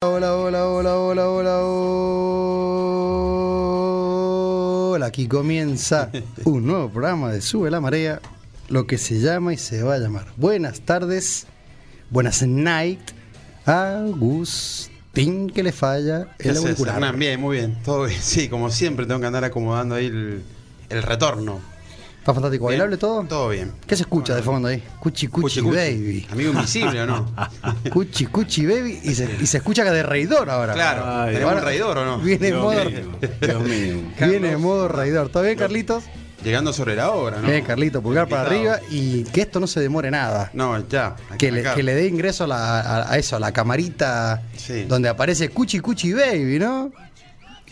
Hola, hola, hola, hola, hola, hola. Aquí comienza un nuevo programa de Sube la Marea, lo que se llama y se va a llamar. Buenas tardes, buenas night, Agustín que le falla ¿Qué el auricular. Hernán? Bien, muy bien. Todo bien. Sí, como siempre tengo que andar acomodando ahí el, el retorno. ¿Está fantástico Bien. bailable todo? Todo bien. ¿Qué se escucha de fondo ahí? Cuchi, cuchi, Cuchi, cuchi. baby. Amigo invisible o no? Cuchi, cuchi, baby. Y se, y se escucha que de reidor ahora. Claro. Ay, ¿Tenemos ahora- un traidor o no? Viene en Dios modo, mío, Dios mío. viene en modo reidor. ¿Todo bien, Carlitos? Llegando sobre la hora, ¿no? Bien, Carlito, pulgar para arriba y que esto no se demore nada. No, ya. Que le, que le dé ingreso a, la- a- a eso, a la camarita Sí. donde aparece Cuchi Cuchi Baby, ¿no?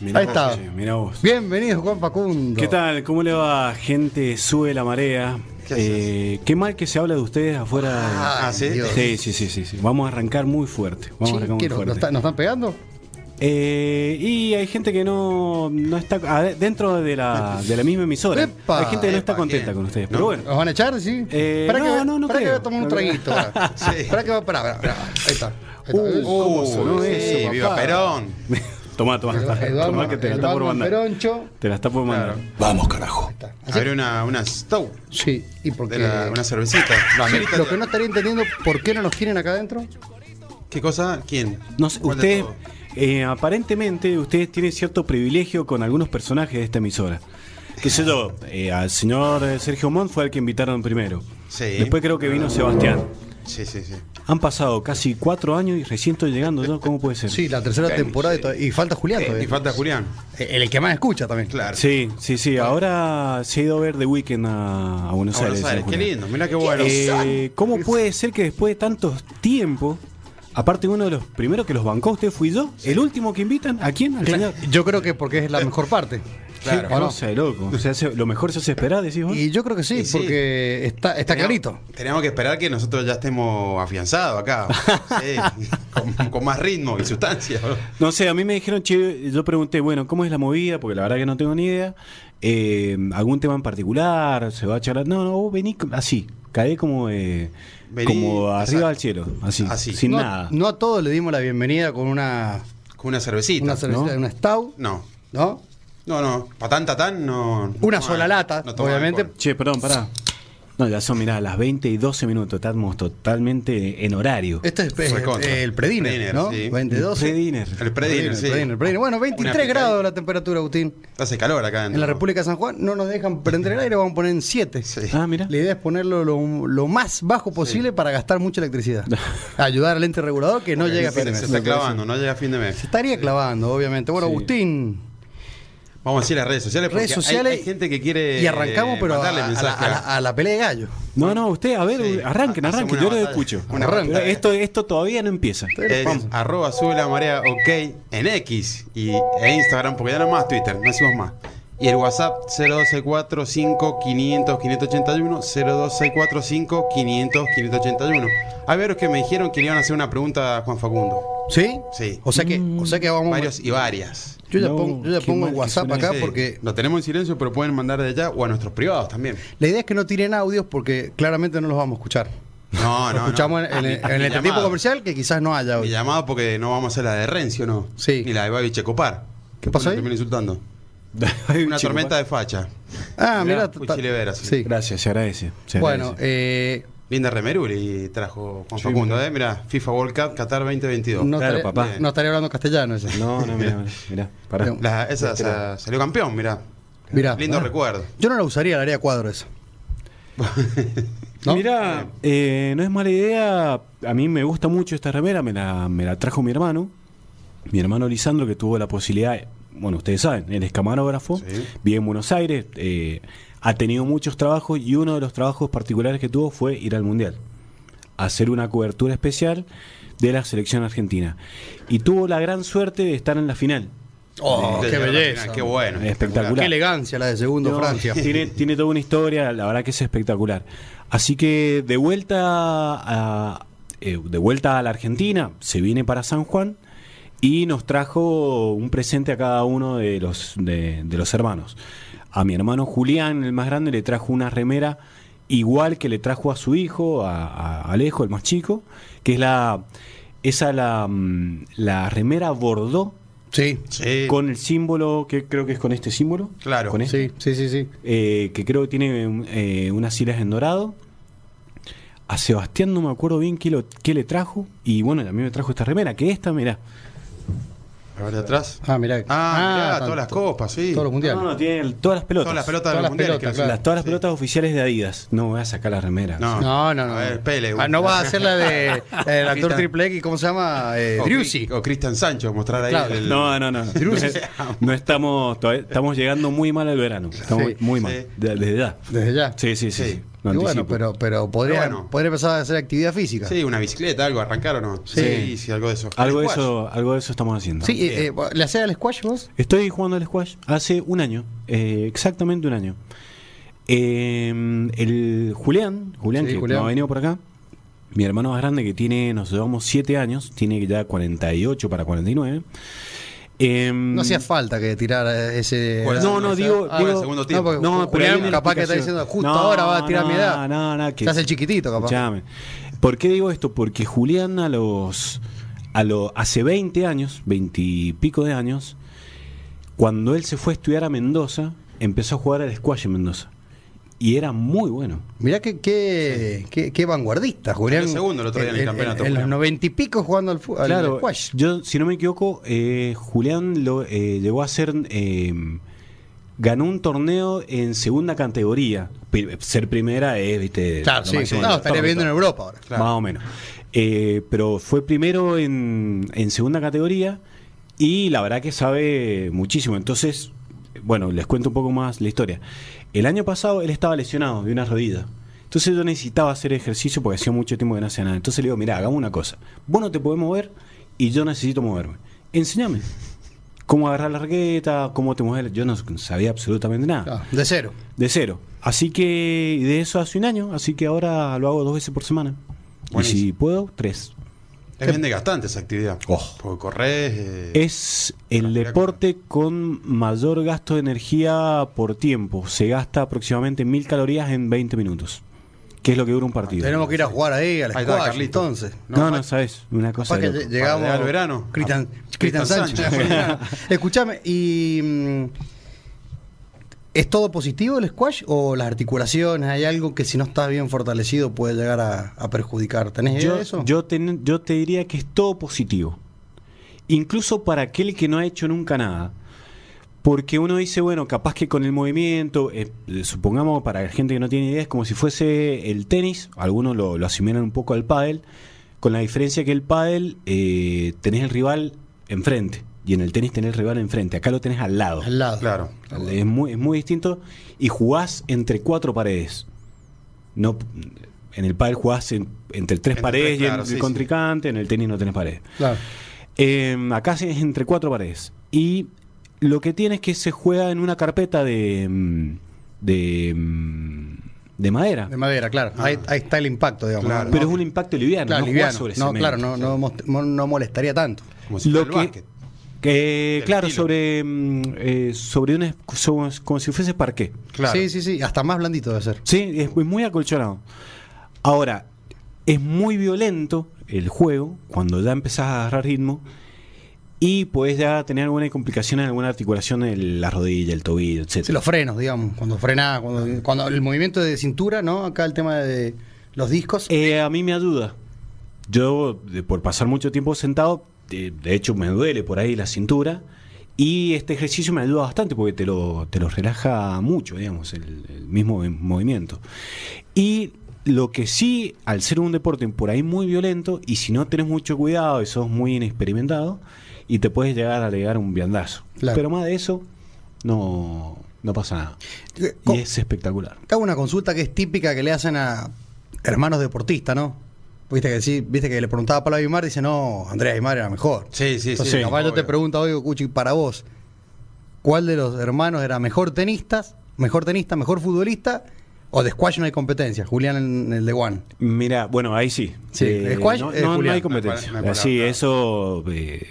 Mirá Ahí vos, está. che, mirá vos. Bienvenido, Juan Facundo. ¿Qué tal? ¿Cómo le va, gente? Sube la marea. ¿Qué? Eh, qué mal que se habla de ustedes afuera. Ah, ¿sí? Dios. Sí, sí, sí, sí, sí. Vamos a arrancar muy fuerte. Vamos Sí, a arrancar muy ¿qué, no- fuerte. ¿nos, está- nos están pegando? Eh, y hay gente que no, no está dentro de la, de la misma emisora. Epa. hay gente que no está Epa, contenta ¿quién? con ustedes. No. Pero bueno. ¿Nos van a echar? Sí. Eh, Espera no, que, no, no que creo. voy a tomar un traguito. Sí. Espera que va, espera, espera, espera. Ahí está. Ahí está. Uh, ¿cómo Uh, sí, eso, viva? Perón. Tomá, tomá. Eduardo, tomá que te la está por mandar. Peroncho. Te la está por mandar. Claro. Está. Así- Abre una, una Stow. Sí, y porque... La- una cervecita. La Sí, amerita- lo que no estaría entendiendo, ¿por qué no nos quieren acá adentro? ¿Qué cosa? ¿Quién? No sé, ¿Cuál de ustedes, todos? eh, aparentemente, ustedes tienen cierto privilegio con algunos personajes de esta emisora. ¿Qué sé yo? eh, al señor Sergio Montt fue el que invitaron primero. Sí. Después creo que vino Sebastián. Sí, sí, sí. Han pasado casi cuatro años y recién estoy llegando yo. ¿Cómo puede ser? Sí, la tercera temporada y sí. to- y, falta Julián Eh, todavía. y falta Julián. El, el que más escucha también. Claro. Sí, sí, sí. Ahora se ha ido a ver The Weeknd a, a Buenos A Buenos Aires. Qué lindo. Mira qué bueno. Eh, ¿Cómo puede ser que después de tantos tiempos, aparte uno de los primeros que los bancó usted fui yo, el último que invitan, ¿a quién? Al Claro, señor. Yo creo que porque es la mejor parte. Claro. ¿O no? Cosa de loco. O sea, se- lo mejor se hace esperar, decís vos. Y yo creo que sí, Y sí. porque está, está clarito. Teníamos que esperar que nosotros ya estemos afianzados acá. Sí, con, con más ritmo y sustancia. ¿no? No sé, a mí me dijeron, che, yo pregunté, bueno, ¿cómo es la movida? Porque la verdad que no tengo ni idea. Eh, ¿Algún tema en particular? ¿Se va a charlar? No, no, vos vení así. Caí como, eh, Vení, como arriba exacto. del cielo, así, Así. sin no, nada. no a todos le dimos la bienvenida con una, Con una cervecita. una cervecita, ¿no? una stout, No. ¿no? No, no. Patán, tatán, no. Una no sola lata, no obviamente. alcohol. Che, perdón, pará. No, ya son, mirá, las 20 y 12 minutos, estamos totalmente en horario. Este es eh, Recontra. el prediner, Prediner, ¿no? sí. 20, 12. Pre-dinner. El prediner, sí. prediner, prediner. Bueno, 23 Una pica grados la temperatura, Agustín. Hace calor acá adentro. En la República de San Juan no nos dejan prender el aire, vamos a poner en 7. Sí. Ah, mira. La idea es ponerlo lo, lo más bajo posible para gastar mucha electricidad. Ayudar al ente regulador que no Porque llegue a fin de mes. se está clavando, no llega a fin de mes. Se estaría clavando, obviamente. Bueno, Sí. Agustín, Vamos a decir las redes sociales. porque redes hay- sociales. Hay, gente que quiere. Y arrancamos, pero a, la, mensaje a la- a la pelea de gallo. No, no, usted, a ver, Sí. arranquen, Hacemos arranquen, yo lo escucho. Una batalla. esto, esto todavía no empieza. Es arroba sube la marea ok en X y, e Instagram, porque ya no más Twitter, no decimos más. Y el WhatsApp 02645 500 581 02645 500 581. A ver, los que me dijeron que le iban a hacer una pregunta a Juan Facundo. ¿Sí? Sí. O sea que, o sea que vamos. Varios y varias. Yo ya No, pongo, yo ya pongo WhatsApp acá Sí, porque Lo tenemos en silencio, pero pueden mandar de allá o a nuestros privados también. la idea es que no tiren audios porque claramente no los vamos a escuchar. No, Lo no. escuchamos no. en, en el- Mi- en el mi entretiempo llamado. comercial que quizás no haya Mi hoy. llamado porque no vamos a hacer la de Rencio, ¿no? Sí. Ni la de Babi Checopar. ¿Qué pasó ahí? Insultando. Una chico, tormenta de facha. Ah, mira. sí. Sí. Gracias, se agradece. se Bueno, agradece. eh, Linda Remeruli trajo Juan Sí, Facundo. ¿eh? Mira, FIFA World Cup Qatar 2022. no, Claro, estaría, papá. no estaría hablando castellano ese. no, no, mira, mira, pará. La- esa sa- salió campeón, mira. Mirá. Lindo Ah. recuerdo. Yo no la usaría, la haría cuadro eso. ¿No? Mira, eh, no es mala idea. A mí me gusta mucho esta remera, me la, me la trajo mi hermano. Mi hermano Lisandro, que tuvo la posibilidad, bueno, ustedes saben, él es camarógrafo, Sí. vive en Buenos Aires, eh, ha tenido muchos trabajos y uno de los trabajos particulares que tuvo fue ir al Mundial, hacer una cobertura especial de la selección argentina. Y tuvo la gran suerte de estar en la final. Oh, De qué belleza. final, Qué bueno. Espectacular. Qué elegancia la de segundo No, Francia. Tiene, tiene toda una historia, la verdad que es espectacular. Así que de vuelta a, eh, de vuelta a la Argentina, se viene para San Juan y nos trajo un presente a cada uno de los, de, de los hermanos. A mi hermano Julián, el más grande, le trajo una remera igual que le trajo a su hijo, a, a Alejo, el más chico, que es la esa la, mm, la remera bordó Sí, Sí. con el símbolo, que creo que es con este símbolo. Claro. Con este, sí, sí, sí, sí. eh, que creo que tiene eh, unas hilas en dorado. A Sebastián no me acuerdo bien qué, lo, qué le trajo. Y bueno, a mí me trajo esta remera, que esta, mira. A ver de atrás. Ah, mirá. Ah, mirá, tanto- todas las copas, sí. Todos los mundiales. No, no, tiene el- todas las pelotas. Todas las pelotas Todas de las los mundiales. pelotas, quiero claro. Las- todas las Sí. pelotas oficiales de Adidas. No voy a sacar la remera. No. No, no, no. A ver, Pele. Ah, no va a ser la de el actor Cristian- triple X, ¿cómo se llama? Eh, O Driussi. O Cristian Sancho, mostrar ahí Claro. el. No, no, no. No, no estamos, todavía- estamos llegando muy mal al verano. Estamos Sí, muy sí. mal. De- Desde ya. Desde ya. Sí, sí, sí. Sí. sí. Y bueno, pero, pero podría, Pero bueno. podría empezar a hacer actividad física. Sí, una bicicleta, algo, arrancar o no. Sí. sí, algo de eso. algo, de eso, algo de eso estamos haciendo. Sí, eh, eh, ¿le hacés al squash vos? Estoy jugando al squash hace un año, eh, exactamente un año. Eh, el Julián, Julián Sí, que Julián. no ha venido por acá, mi hermano más grande que tiene, nos llevamos 7 años, tiene ya 48 para 49. Eh, No hacía falta que tirara ese. No, no, digo, ah, digo- el segundo No, tiempo. porque No, pero Julián capaz que está diciendo justo No, ahora va a tirar mi no, edad. No, no, que Se hace el chiquitito, capaz. Escuchame. ¿Por qué digo esto? Porque Julián a los, a lo, hace 20 años, 20 y pico de años, cuando él se fue a estudiar a Mendoza, empezó a jugar al squash en Mendoza. Y era muy bueno. Mirá qué, qué, qué, qué vanguardista, Julián. Salió segundo el otro día en el campeonato, En, los noventa y pico jugando al, al claro, yo, si no me equivoco, eh, Julián lo, eh, llegó a ser... eh, ganó un torneo en segunda categoría. Ser primera es, viste... Claro, sí, sí. No, estaría torta. viendo en Europa ahora. Claro. Más o menos. Eh, pero fue primero en, en segunda categoría y la verdad que sabe muchísimo. Entonces, bueno, les cuento un poco más la historia. El año pasado él estaba lesionado de una rodilla. Entonces yo necesitaba hacer ejercicio porque hacía mucho tiempo que no hacía nada. Entonces le digo, mira, hagamos una cosa. Vos no te podés mover y yo necesito moverme. Enséñame. Cómo agarrar la raqueta, cómo te mueves. Yo no sabía absolutamente nada. Ah, de cero. De cero. Así que de eso hace un año, así que ahora lo hago dos veces por semana. Y si puedo, tres. Es bien desgastante esa actividad. Oh. Porque corres. eh, Es el deporte con mayor gasto de energía por tiempo. Se gasta aproximadamente mil calorías en 20 minutos. Que es lo que dura un partido. Tenemos que ir a jugar ahí al squash, Carlito. entonces. No, no, sabes, una cosa que llegamos el verano. Cristian, Ah, Sánchez. Sánchez. Escúchame, ¿y mm, es todo positivo el squash o las articulaciones? ¿Hay algo que si no está bien fortalecido puede llegar a, a perjudicar? ¿Tenés idea Yo, de eso? yo, ten- yo te diría que es todo positivo. Incluso para aquel que no ha hecho nunca nada. Porque uno dice, bueno, capaz que con el movimiento, eh, eh, supongamos para la gente que no tiene idea, es como si fuese el tenis, algunos lo, lo asimilan un poco al pádel, con la diferencia que el pádel eh, tenés el rival enfrente, y en el tenis tenés el rival enfrente, acá lo tenés al lado. Al lado. Claro. Es muy, es muy distinto y jugás entre cuatro paredes. No, en el pádel jugás en- entre tres Entre paredes tres, y en el sí. contrincante, en el tenis no tenés paredes. Claro. Eh, acá es entre cuatro paredes. Y lo que tiene es que se juega en una carpeta de. de. mm, de madera. De madera, claro. Ahí, ahí está el impacto, digamos. Pero No, es un impacto liviano, claro, no jugás liviano. sobre No, cemento. claro, no, no, molestaría tanto. Como si Lo fuera el que- Que, Del claro, estilo. sobre. mm, eh, sobre un. Como, como si fuese parqué. Claro. Sí, sí, sí. Hasta más blandito debe ser. Sí, es muy acolchonado. Ahora, es muy violento el juego cuando ya empezás a agarrar ritmo y puedes ya tener alguna complicación en alguna articulación en la rodilla, el tobillo, Sí, etc. los frenos, digamos. Cuando frenás, cuando, cuando el movimiento de cintura, ¿no? Acá el tema de los discos. Eh, a mí me ayuda. Yo, de- por pasar mucho tiempo sentado, de, de hecho me duele por ahí la cintura. Y este ejercicio me ayuda bastante porque te lo, te lo relaja mucho, digamos, el, el mismo mov- movimiento. Y lo que sí, al ser un deporte por ahí muy violento, y si no tenés mucho cuidado y sos muy inexperimentado, y te puedes llegar a legar un viandazo. Claro. Pero más de eso, no, no pasa nada. Eh, Y es espectacular. Hago una consulta que es típica que le hacen a hermanos deportistas, ¿no? Viste que sí, viste que le preguntaba a Pablo Aymar, dice, no, Andrés Aymar era mejor. Sí, sí, Entonces, sí. capaz yo te pregunto hoy, Cuchi, para vos, ¿cuál de los hermanos era mejor tenistas, mejor tenista, mejor futbolista? ¿O de squash no hay competencia? Julián en el de One. Mira, bueno, ahí sí. Sí, Eh, squash no, es no- hay competencia. No sí, claro. eso. eh,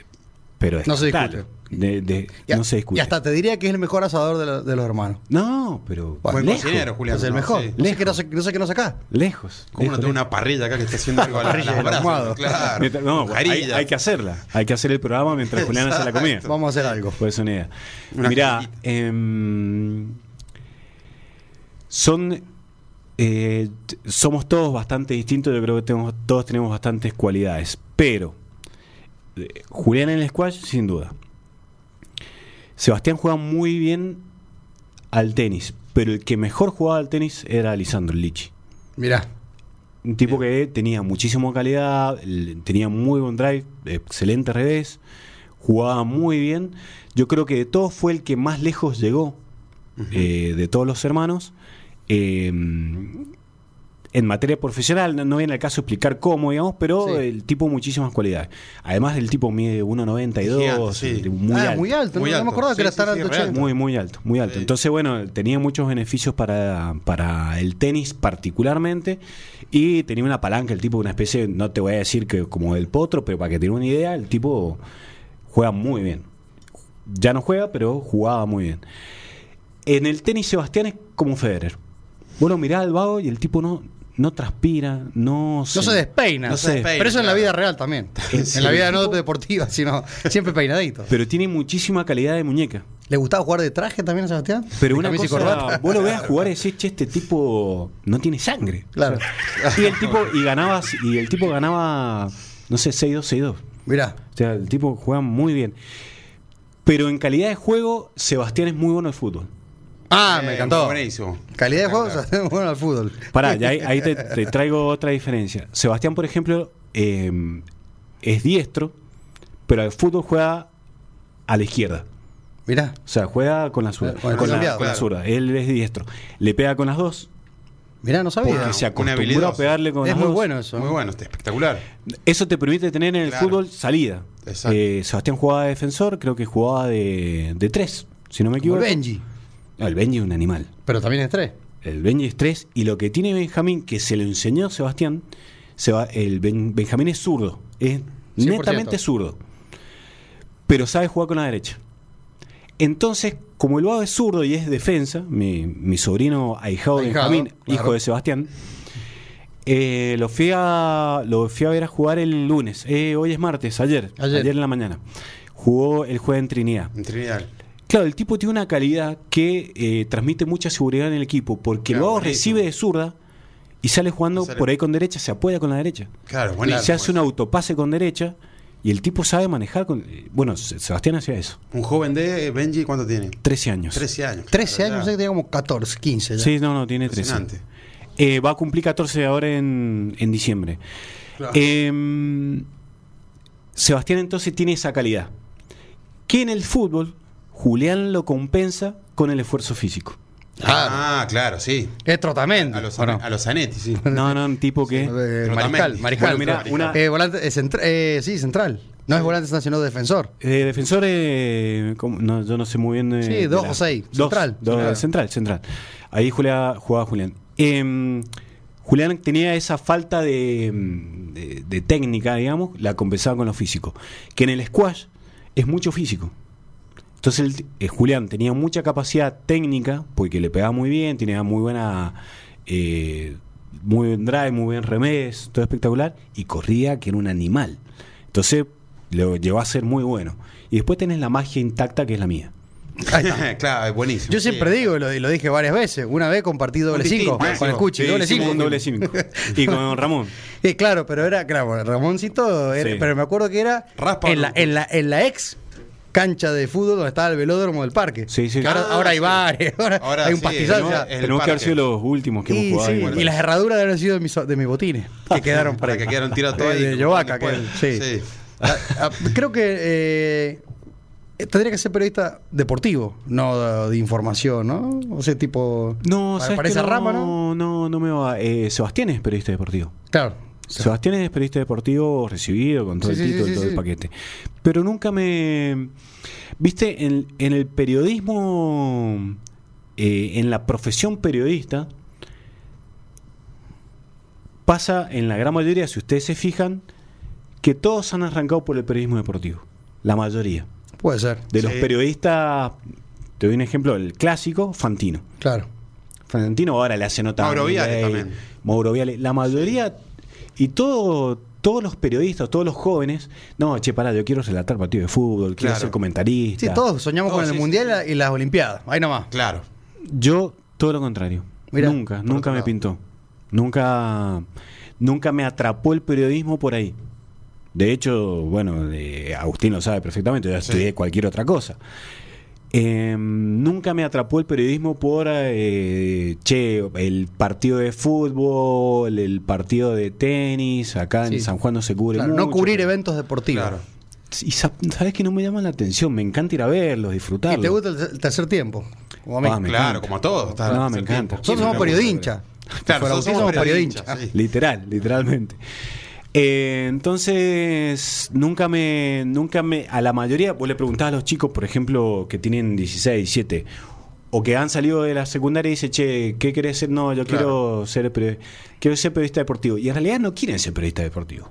pero No se discute. De- de- no se discute. Y hasta te diría que es el mejor asador de, lo- de los hermanos. No, pero Buen lejos, cocinero, Julián. Es el ¿no? mejor. Sí. No, sé qué no, sé, no sé qué no saca. lejos. ¿Cómo no lejos, tengo lejos. una parrilla acá que está haciendo algo a la, Parrilla ahumado. Claro. Mientras- no, hay, que hacerla. Hay que hacer el programa mientras Julián hace la comida. Vamos a hacer algo. Pues una idea. Una Mirá, em, son. eh, somos todos bastante distintos. Yo creo que tenemos, todos tenemos bastantes cualidades. Pero. eh, Julián en el squash, sin duda. Sebastián juega muy bien al tenis. Pero el que mejor jugaba al tenis era Lisandro Lichi. Mirá. Un tipo que tenía muchísima calidad, tenía muy buen drive, excelente revés, jugaba muy bien. Yo creo que de todos fue el que más lejos llegó eh, de todos los hermanos. Eh, en materia profesional, no, no viene al caso explicar cómo, digamos, pero Sí. el tipo muchísimas cualidades. Además, el tipo mide 1,92, Gigante, sí. muy ah, alto. muy alto. Muy no, no me alto. acordaba que Sí, era sí, tan sí, alto. real. 80. Muy, muy alto, muy alto. Entonces, bueno, tenía muchos beneficios para, para el tenis particularmente y tenía una palanca, el tipo, una especie, no te voy a decir que como el potro, pero para que tenga una idea, el tipo juega muy bien. Ya no juega, pero jugaba muy bien. En el tenis, Sebastián es como Federer. Bueno, mirá al vago y el tipo no, no transpira, no No se despeina. No se despeina, Pero eso en la vida real también. En la vida no deportiva, sino siempre peinadito. Pero tiene muchísima calidad de muñeca. ¿Le gustaba jugar de traje también a Sebastián? Pero ¿De una cosa, corbata? vos lo veas jugar y decís, che, este tipo no tiene sangre. Claro. Y el tipo, y ganaba, y el tipo ganaba, no sé, 6-2, 6-2. Mirá. O sea, el tipo juega muy bien. Pero en calidad de juego, Sebastián es muy bueno al fútbol. Ah, Eh, me encantó. Buenísimo. Calidad de juego, bueno al fútbol. Pará, ya ahí, ahí te, te traigo otra diferencia. Sebastián, por ejemplo, eh, es diestro, pero al fútbol juega a la izquierda. Mirá. O sea, juega con la zurda. Con el Con, la, cambiado, con la claro. zurda. Él es diestro. Le pega con las dos. Mirá, no sabía. Porque se habilidad. a pegarle con Es las muy dos. bueno eso. Muy bueno, este, espectacular. Eso te permite tener en el Claro. fútbol salida. Exacto. Eh, Sebastián jugaba de defensor, creo que jugaba de, de tres, si no me equivoco. el Benji. No, el Benji es un animal. Pero también es tres. El Benji es tres. Y lo que tiene Benjamín, que se le enseñó Sebastián, se va- el Ben- Benjamín es zurdo. Es 100%. netamente zurdo. Pero sabe jugar con la derecha. Entonces, como el vago es zurdo y es defensa, mi, mi sobrino ahijado de Ahijado, Benjamín, claro. hijo de Sebastián, eh, lo, fui a, lo fui a ver a jugar el lunes. Eh, hoy es martes, ayer, Ayer. ayer. en la mañana. Jugó el juego en Trinidad. En Trinidad. Claro, el tipo tiene una calidad que eh, transmite mucha seguridad en el equipo, porque Claro, luego buenísimo. recibe de zurda y sale jugando Y sale- por ahí con derecha, se apoya con la derecha. Claro, Y buenísimo. se hace un autopase con derecha y el tipo sabe manejar con... eh, Bueno, Se- Sebastián hacía eso. Un joven de Benji, ¿cuánto tiene? 13 años. 13 años. 13 claro, años, que tenía como 14, 15 ya. Sí, no, no, tiene 13. Impresionante. Eh, va a cumplir 14 ahora en, en diciembre. Claro. Eh, Sebastián entonces tiene esa calidad. Que en el fútbol, Julián lo compensa con el esfuerzo físico. Claro. Ah, claro, sí. Es trotamente. A los, a los Zanetti, sí. No, no, un tipo que... Eh, Trotamendi. mariscal, mariscal. Bueno, mira, una- Eh, volante, eh, centra- eh, sí, central. No es volante, sino defensor. Eh, defensor, eh, no, yo no sé muy bien. eh, Sí, de dos la- o seis, Dos, central. dos, Claro. Central, central. Ahí Julia, jugaba Julián. Eh, Julián tenía esa falta de, mm, de- de técnica, digamos, la compensaba con lo físico. Que en el squash es mucho físico. Entonces el- eh, Julián tenía mucha capacidad técnica, porque le pegaba muy bien, tenía muy buena... eh, muy buen drive, muy buen revés, todo espectacular, y corría que era un animal. Entonces lo llevó a ser muy bueno. Y después tenés la magia intacta que es la mía. claro, es buenísimo. Yo Sí. siempre digo, y lo, y lo dije varias veces, una vez compartí doble Un 5 distinto, con el. Cuchi, Sí, doble hicimos 5. un doble cinco. Y con Ramón. Eh, claro, pero era, claro, Ramoncito, era- Sí. pero me acuerdo que era Raspa en la, en, la, en la ex cancha de fútbol donde estaba el velódromo del parque. Sí, sí. Que ahora, Ah, ahora hay bares, ahora, Ahora hay un sí, pastizal. Tenemos que haber sido los últimos que Y, hemos jugado. sí, igual. y las herraduras deben haber sido de mis, de mis botines que quedaron Para ahí. que quedaron tirados todos De- ahí. de Yovaca, que- sí. Creo que eh, tendría que ser periodista deportivo, no de, de información, ¿no? O sea, tipo. No, para, ¿sabes para esa no, rama, ¿no? No, no me va. Eh, Sebastián es periodista deportivo. Claro. Sebastián es periodista deportivo recibido con todo Sí, el título sí, y todo sí, el sí. paquete. Pero nunca me. Viste, en, en el periodismo, eh, en la profesión periodista, pasa en la gran mayoría, si ustedes se fijan, que todos han arrancado por el periodismo deportivo. La mayoría. Puede ser. De los periodistas, te doy un ejemplo, el clásico, Fantino. Claro. Fantino ahora le hace nota. a Mauro Viale también. Mauro Viale. La mayoría, y todo, todos los periodistas, todos los jóvenes, no, che, pará, yo quiero relatar partido de fútbol, quiero Claro. ser comentarista. Sí, todos soñamos Todos, con el sí, Mundial sí. y las Olimpiadas. Ahí nomás. Claro. Yo, todo lo contrario. Mirá, nunca, nunca me lado. pintó. Nunca, nunca me atrapó el periodismo por ahí. De hecho, bueno, de- Agustín lo sabe perfectamente, yo Sí. estudié cualquier otra cosa. Eh, nunca me atrapó el periodismo por, eh, che, el partido de fútbol, el partido de tenis, acá Sí. en San Juan no se cubre Claro, no cubrir pero- eventos deportivos. Claro. Y sa- sabes que no me llaman la atención, me encanta ir a verlos, disfrutarlos. Y te gusta el tercer tiempo. Como a mí. Ah, claro, encanta. como a todos. está- No, me encanta. Nosotros somos periodincha. Claro, nosotros somos periodincha. sí. Literal, literalmente. Eh, entonces, nunca me, nunca me, a la mayoría, vos le preguntás a los chicos, por ejemplo, que tienen 16, 17, o que han salido de la secundaria y dicen, che, ¿qué querés ser? No, yo Claro. quiero ser quiero ser periodista deportivo. Y en realidad no quieren ser periodista deportivo.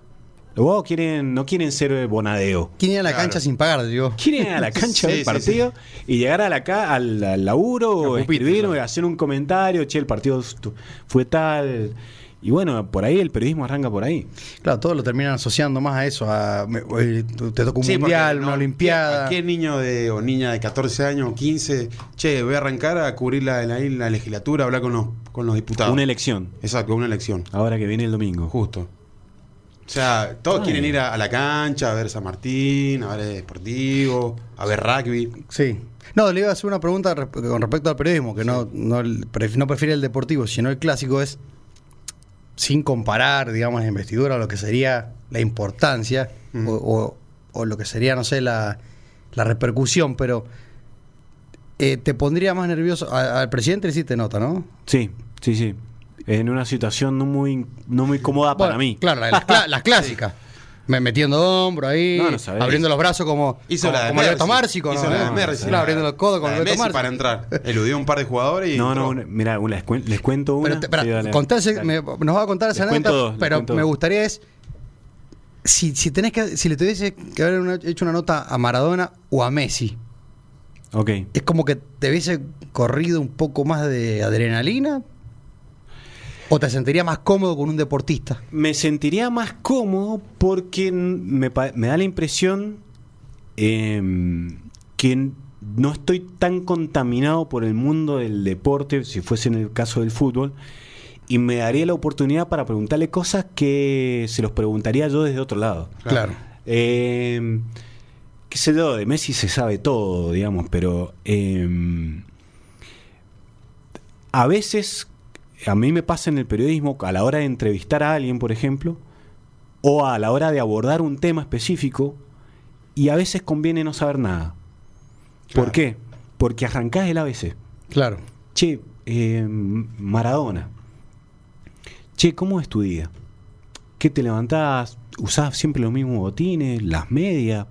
Luego quieren, no quieren ser bonadeo. ¿Quién iba a la Claro. cancha sin pagar, digo? Quieren ir a la cancha Sí, del sí, partido y llegar a la ca al, al laburo, o escribir, hacer un comentario, che, el partido fue tal. Y bueno, por ahí el periodismo arranca por ahí. Claro, todos lo terminan asociando más a eso. A, te toca un Sí, porque mundial, no- una olimpiada. ¿A qué niño de, o niña de 14 años o 15? Che, voy a arrancar a cubrir la, la, la legislatura, hablar con los, con los diputados. Una elección, Exacto, una elección. ahora que viene el domingo. Justo. O sea, todos Ay. quieren ir a, a la cancha, a ver San Martín, a ver Deportivo, a ver rugby. Sí. No, le iba a hacer una pregunta re- con respecto al periodismo, que no, no, el- pref- no prefiere el deportivo, sino el clásico es, sin comparar, digamos, la investidura lo que sería la importancia, Mm. o, o- o lo que sería, no sé, la, la repercusión, pero eh, te pondría más nervioso. A- al presidente le hiciste nota, ¿no? Sí, sí, sí. En una situación no muy, no muy cómoda para mí. Claro, la- las, cla- las clásicas. Me- Metiendo hombro ahí, No, no sabés. abriendo los brazos como, Hizo como, la de como Alberto Mercy. Márcico, ¿no? Hizo la de Ah, Mercy. Claro, abriendo los codos con La de Alberto Messi para entrar. Eludió un par de jugadores y. No, entró. no, mira, les, cuen- les cuento una. Pero te- espera, Sí, dale, contá ese- dale. me- nos va a contar esa anécdota, pero me dos. gustaría es si, si tenés que si le tuviese que haber una- hecho una nota a Maradona o a Messi, Ok. es como que te hubiese corrido un poco más de adrenalina o te sentirías más cómodo con un deportista. Me sentiría más cómodo porque me, me da la impresión em, que no estoy tan contaminado por el mundo del deporte, si fuese en el caso del fútbol, y me daría la oportunidad para preguntarle cosas que se los preguntaría yo desde otro lado. Claro. Eh, qué sé yo, de Messi se sabe todo, digamos, pero eh, a veces a mí me pasa en el periodismo, a la hora de entrevistar a alguien, por ejemplo, o a la hora de abordar un tema específico, y a veces conviene no saber nada. ¿Por qué? Porque arrancás el ABC. Claro. Che, eh, Maradona. Che, ¿cómo es tu día? ¿Qué te levantás? ¿Usás siempre los mismos botines? ¿Las medias?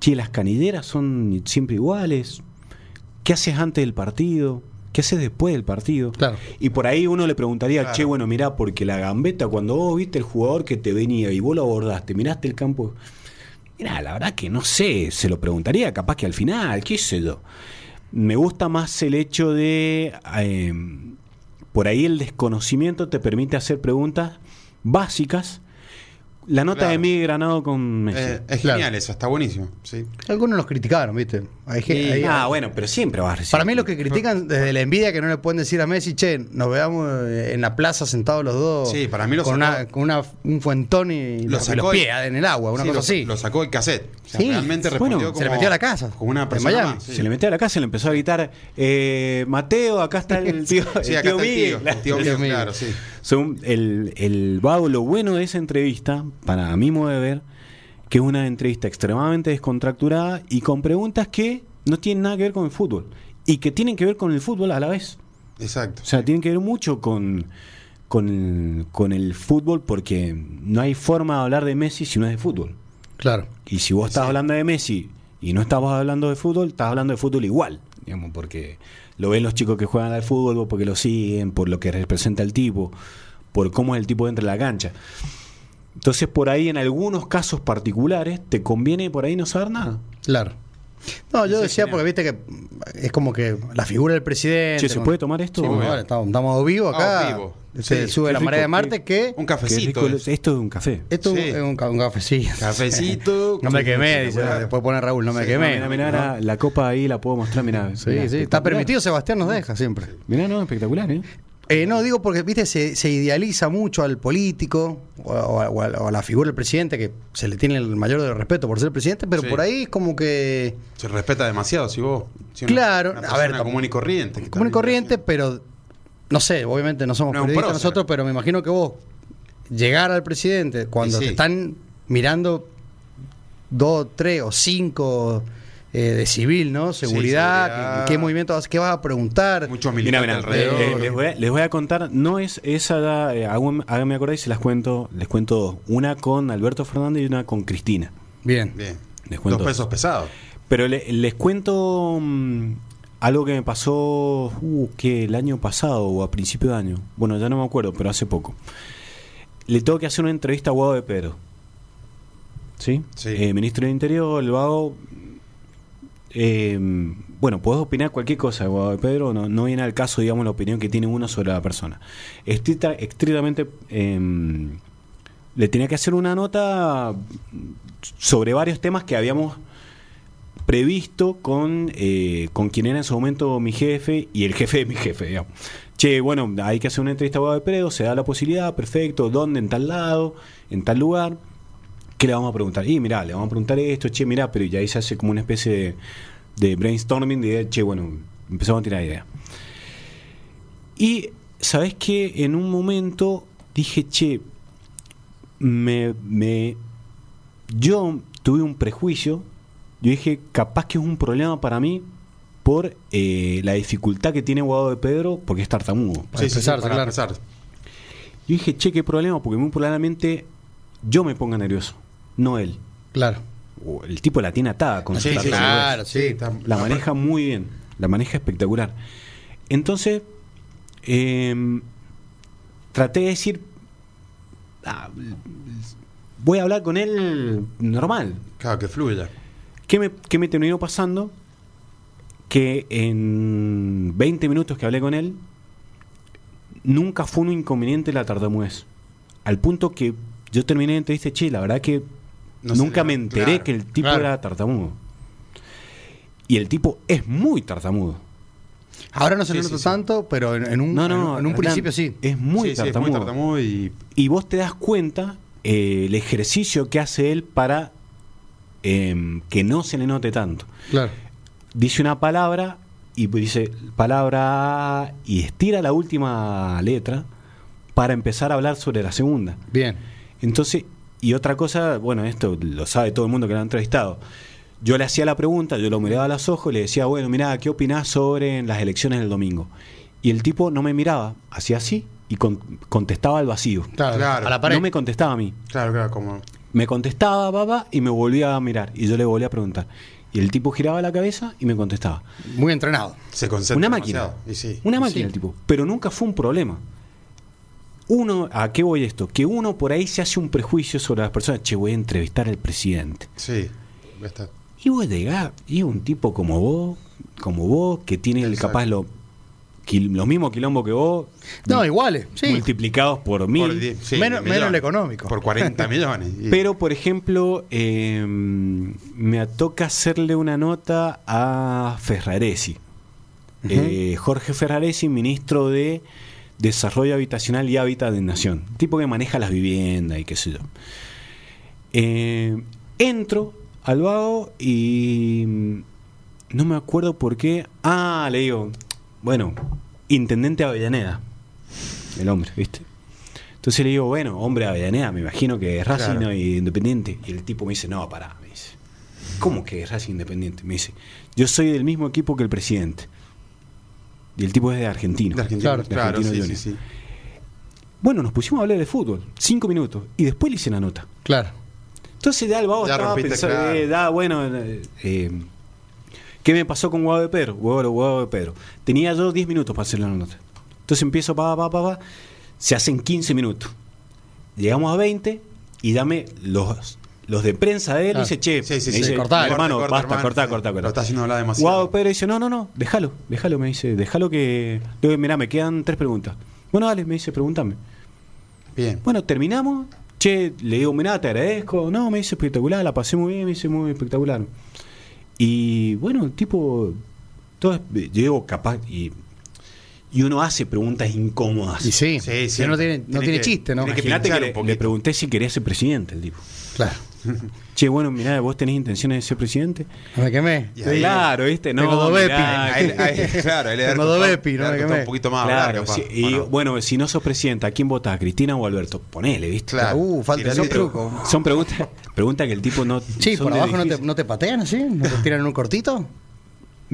Che, las canilleras son siempre iguales. ¿Qué haces antes del partido? ¿Qué haces después del partido? Claro. Y por ahí uno le preguntaría, Claro. che, bueno, mirá, porque la gambeta, cuando vos viste el jugador que te venía y vos lo abordaste, miraste el campo. Mirá, la verdad que no sé, se lo preguntaría capaz que al final, qué sé yo. Me gusta más el hecho de. eh, por ahí el desconocimiento te permite hacer preguntas básicas. La nota Claro. de Miguel Granado con Messi. Eh, es Claro. genial eso, está buenísimo. Sí. Algunos los criticaron, ¿viste? Hay Sí. hay- ah, bueno, pero siempre vas a recibir. Para mí los que critican desde la envidia que no le pueden decir a Messi, che, nos veamos eh, en la plaza sentados los dos. Sí, para mí lo con, sacó- una, con una- un fuentón y Lo los, sacó los el- pies en el agua, una Sí, cosa lo, así. Lo sacó el cassette. O sea, Sí. realmente Bueno, respondió se como, le metió a la casa, Como una persona Miami. más, sí. Se le metió a la casa y le empezó a gritar, eh, Mateo, acá está el tío, Sí, el acá tío está el Miguel. tío. El tío El tío Miguel, Miguel. claro, sí. Son el, el vago, lo bueno de esa entrevista, para mí modo de ver, que es una entrevista extremadamente descontracturada y con preguntas que no tienen nada que ver con el fútbol y que tienen que ver con el fútbol a la vez. Exacto. O sea, tienen que ver mucho con, con, el, con el fútbol porque no hay forma de hablar de Messi si no es de fútbol. Claro. Y si vos estás Sí. hablando de Messi y no estabas hablando de fútbol, estás hablando de fútbol igual, digamos, porque lo ven los chicos que juegan al fútbol, vos porque lo siguen, por lo que representa el tipo, por cómo es el tipo dentro de la cancha. Entonces, por ahí, en algunos casos particulares, te conviene por ahí no saber nada. Claro. No, yo Sí, decía porque viste que es como que la figura del presidente. Che, ¿se con- puede tomar esto? Sí, bien. estamos, estamos vivos acá. Ah, vivo. Se Sí, sube la marea de Marte que. Un cafecito. es. esto es un café. Esto Sí. es un, un cafecillo. Cafecito. No me quemé, dice. Después pone Raúl, no me quemé. Mirá, mirá, la, la copa ahí la puedo mostrar, mirá. Sí, sí, está permitido, Sebastián nos deja siempre. Mirá, no, espectacular, ¿eh? Eh, no, digo porque, viste, se, se idealiza mucho al político o, a- o a- o a, o a la figura del presidente, que se le tiene el mayor respeto por ser presidente, pero Sí. por ahí es como que. Se respeta demasiado si vos. si Claro, una a ver, común y corriente. común y corriente, pero no sé, obviamente no somos No periodistas nosotros, pero me imagino que vos llegar al presidente cuando sí. te están mirando dos, tres o cinco eh, de civil, ¿no? Seguridad, seguridad. ¿qué, qué movimiento vas, qué vas a preguntar? Muchos Mira, militantes mira, alrededor. eh, les, voy a, les voy a contar, no es esa, eh, háganme acordar y se las cuento, les cuento dos. Una con Alberto Fernández y una con Cristina. Bien. Bien. Les cuento. Dos pesos pesados. Pero le- les cuento mm, algo que me pasó, uh, que el año pasado o a principio de año. Bueno, ya no me acuerdo, pero hace poco. Le tengo que hacer una entrevista a Guado de Pedro. ¿Sí? Sí. Eh, ministro del Interior, lo hago. Eh, bueno, puedes opinar cualquier cosa Pedro, no, viene al caso, digamos, la opinión que tiene uno sobre la persona. Estricta- estrictamente. eh, le tenía que hacer una nota sobre varios temas que habíamos previsto con, eh, con quien era en su momento mi jefe y el jefe de mi jefe, digamos. Che, bueno, hay que hacer una entrevista a Guado de Pedro, se da la posibilidad, perfecto, ¿dónde? En tal lado, en tal lugar. ¿Qué le vamos a preguntar? Y mirá, le vamos a preguntar esto, che, mirá, pero ya ahí se hace como una especie de, de brainstorming, de, che, bueno, empezamos a tirar idea. Y, ¿sabes qué? En un momento dije, che, me, me yo tuve un prejuicio. Yo dije, capaz que es un problema para mí por eh, la dificultad que tiene Guado de Pedro porque es tartamudo. Para expresarse, para claro. Yo dije, che, qué problema, porque muy probablemente yo me ponga nervioso, no él. Claro. O El tipo la tiene atada con su Sí, sí, tartamudo. claro, sí. está- La maneja muy bien, la maneja espectacular. Entonces, eh, traté de decir, ah, voy a hablar con él normal. Claro, que fluya. ¿Qué me, qué me terminó pasando? Que en 20 minutos que hablé con él, nunca fue un inconveniente la tartamudez. Al punto que yo terminé la entrevista che, la verdad que No sé, nunca me enteré claro, que el tipo claro. era tartamudo. Y el tipo es muy tartamudo. Ahora no se Sí, nota sí. tanto, pero en, en un, No, en no, un- en un Hernán, principio sí. Es muy Sí, sí, es tartamudo. muy tartamudo y Y vos te das cuenta eh, el ejercicio que hace él para em, que no se le note tanto. Claro. Dice una palabra y dice palabra A y estira la última letra para empezar a hablar sobre la segunda. Bien. Entonces, y otra cosa, bueno, esto lo sabe todo el mundo que lo ha entrevistado. Yo le hacía la pregunta, yo lo miraba a los ojos y le decía, bueno, mira, ¿qué opinás sobre las elecciones del domingo? Y el tipo no me miraba, hacía así y con- contestaba al vacío. Claro. Claro. A la pared. No me contestaba a mí. claro, claro, como Me contestaba, baba, y me volvía a mirar. Y yo le volvía a preguntar. Y el tipo giraba la cabeza y me contestaba. Muy entrenado. se concentra Una máquina. Y sí. Una Sí. máquina el tipo. Pero nunca fue un problema. Uno, ¿a qué voy esto? Que uno por ahí se hace un prejuicio sobre las personas. Che, voy a entrevistar al presidente. Sí. está. Y vos llegás, y un tipo como vos, como vos, que tiene el capaz lo, los mismos quilombos que vos, No, iguales. Sí. multiplicados por mil. Por die- sí, Menos- menos el económico. Por 40 millones. Y- Pero, por ejemplo, eh, me toca hacerle una nota a Ferraresi. Eh, Jorge Ferraresi, ministro de Desarrollo Habitacional y Hábitat de Nación. Tipo que maneja las viviendas y qué sé yo. Eh, entro al vago y no me acuerdo por qué. Ah, le digo, bueno, intendente Avellaneda. El hombre, ¿viste? Entonces le digo, bueno, hombre Avellaneda, me imagino que es Racing Claro. y Independiente. Y el tipo me dice, no, pará, me dice. ¿Cómo que es Racing Independiente? Me dice, yo soy del mismo equipo que el presidente. Y el tipo es de Argentino. de Argentina. Claro, Claro, de sí, Argentino sí, sí. Bueno, nos pusimos a hablar de fútbol, cinco minutos, y después le hice la nota. Claro. Entonces ya el vago Ya estaba pensando, claro. eh, da, bueno, eh, eh, ¿qué me pasó con Guado de Pedro? Guado, Guado de Pedro. Tenía yo 10 minutos para hacer la nota. Entonces empiezo, pa, pa, pa, pa, se hacen 15 minutos. Llegamos a 20 y dame los, los de prensa de él dice, che, Sí, sí, sí. dice, Cortá, hermano, corta, basta, hermano. cortá, cortá, Lo está haciendo hablar demasiado. Guau, Pedro dice, no, no, no, déjalo, déjalo, me dice, déjalo que... Le digo, mirá, me quedan tres preguntas. Bueno, dale, me dice, pregúntame. Bien. Bueno, terminamos. Che, le digo, mirá, te agradezco. No, me dice espectacular, la pasé muy bien, me dice muy espectacular. Y bueno, el tipo, todo yo digo capaz, y, y uno hace preguntas incómodas. Y sí, Sí, si no tiene, no Tiene que- chiste, ¿no? que le pregunté si quería ser presidente, el tipo. Claro. Che, bueno, mirá, ¿vos tenés intenciones de ser presidente? No me quemé. Ahí- claro, ¿viste? No, Tengo mirá, claro, a él le Tengo costado- Bepi, le no me quemé. un poquito más Claro, hablar, sí, y ¿o no? bueno, si no sos presidente, ¿a quién votás? ¿A ¿Cristina o Alberto? Ponele, ¿viste? Claro. Uh, falta el truco. Son preguntas, preguntas que el tipo no. Sí, son por abajo no te, no te patean así, no te tiran en un cortito.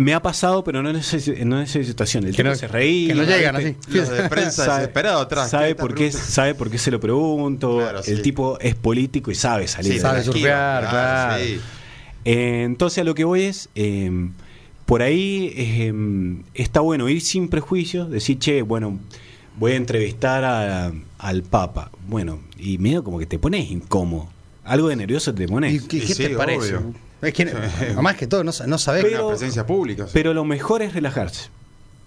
Me ha pasado, pero no en esa, no en esa situación. El Que tipo no- se reía. que no llegan así. Los de prensa Sabe- desesperados atrás. Sabe ¿Qué por, qué, sabe por qué se lo pregunto. Claro, sí. El tipo es político y sabe salir. Sí, sabe surfear, claro. sí. Eh, entonces a lo que voy es, eh, por ahí eh, está bueno ir sin prejuicios, decir, che, bueno, voy a entrevistar a- al Papa. Bueno, y medio como que te pones incómodo. Algo de nervioso te pones. ¿Y qué, Y qué sí, te parece? Es que, más que todo, no, no sabés. Una presencia pública. sí. Pero lo mejor es relajarse.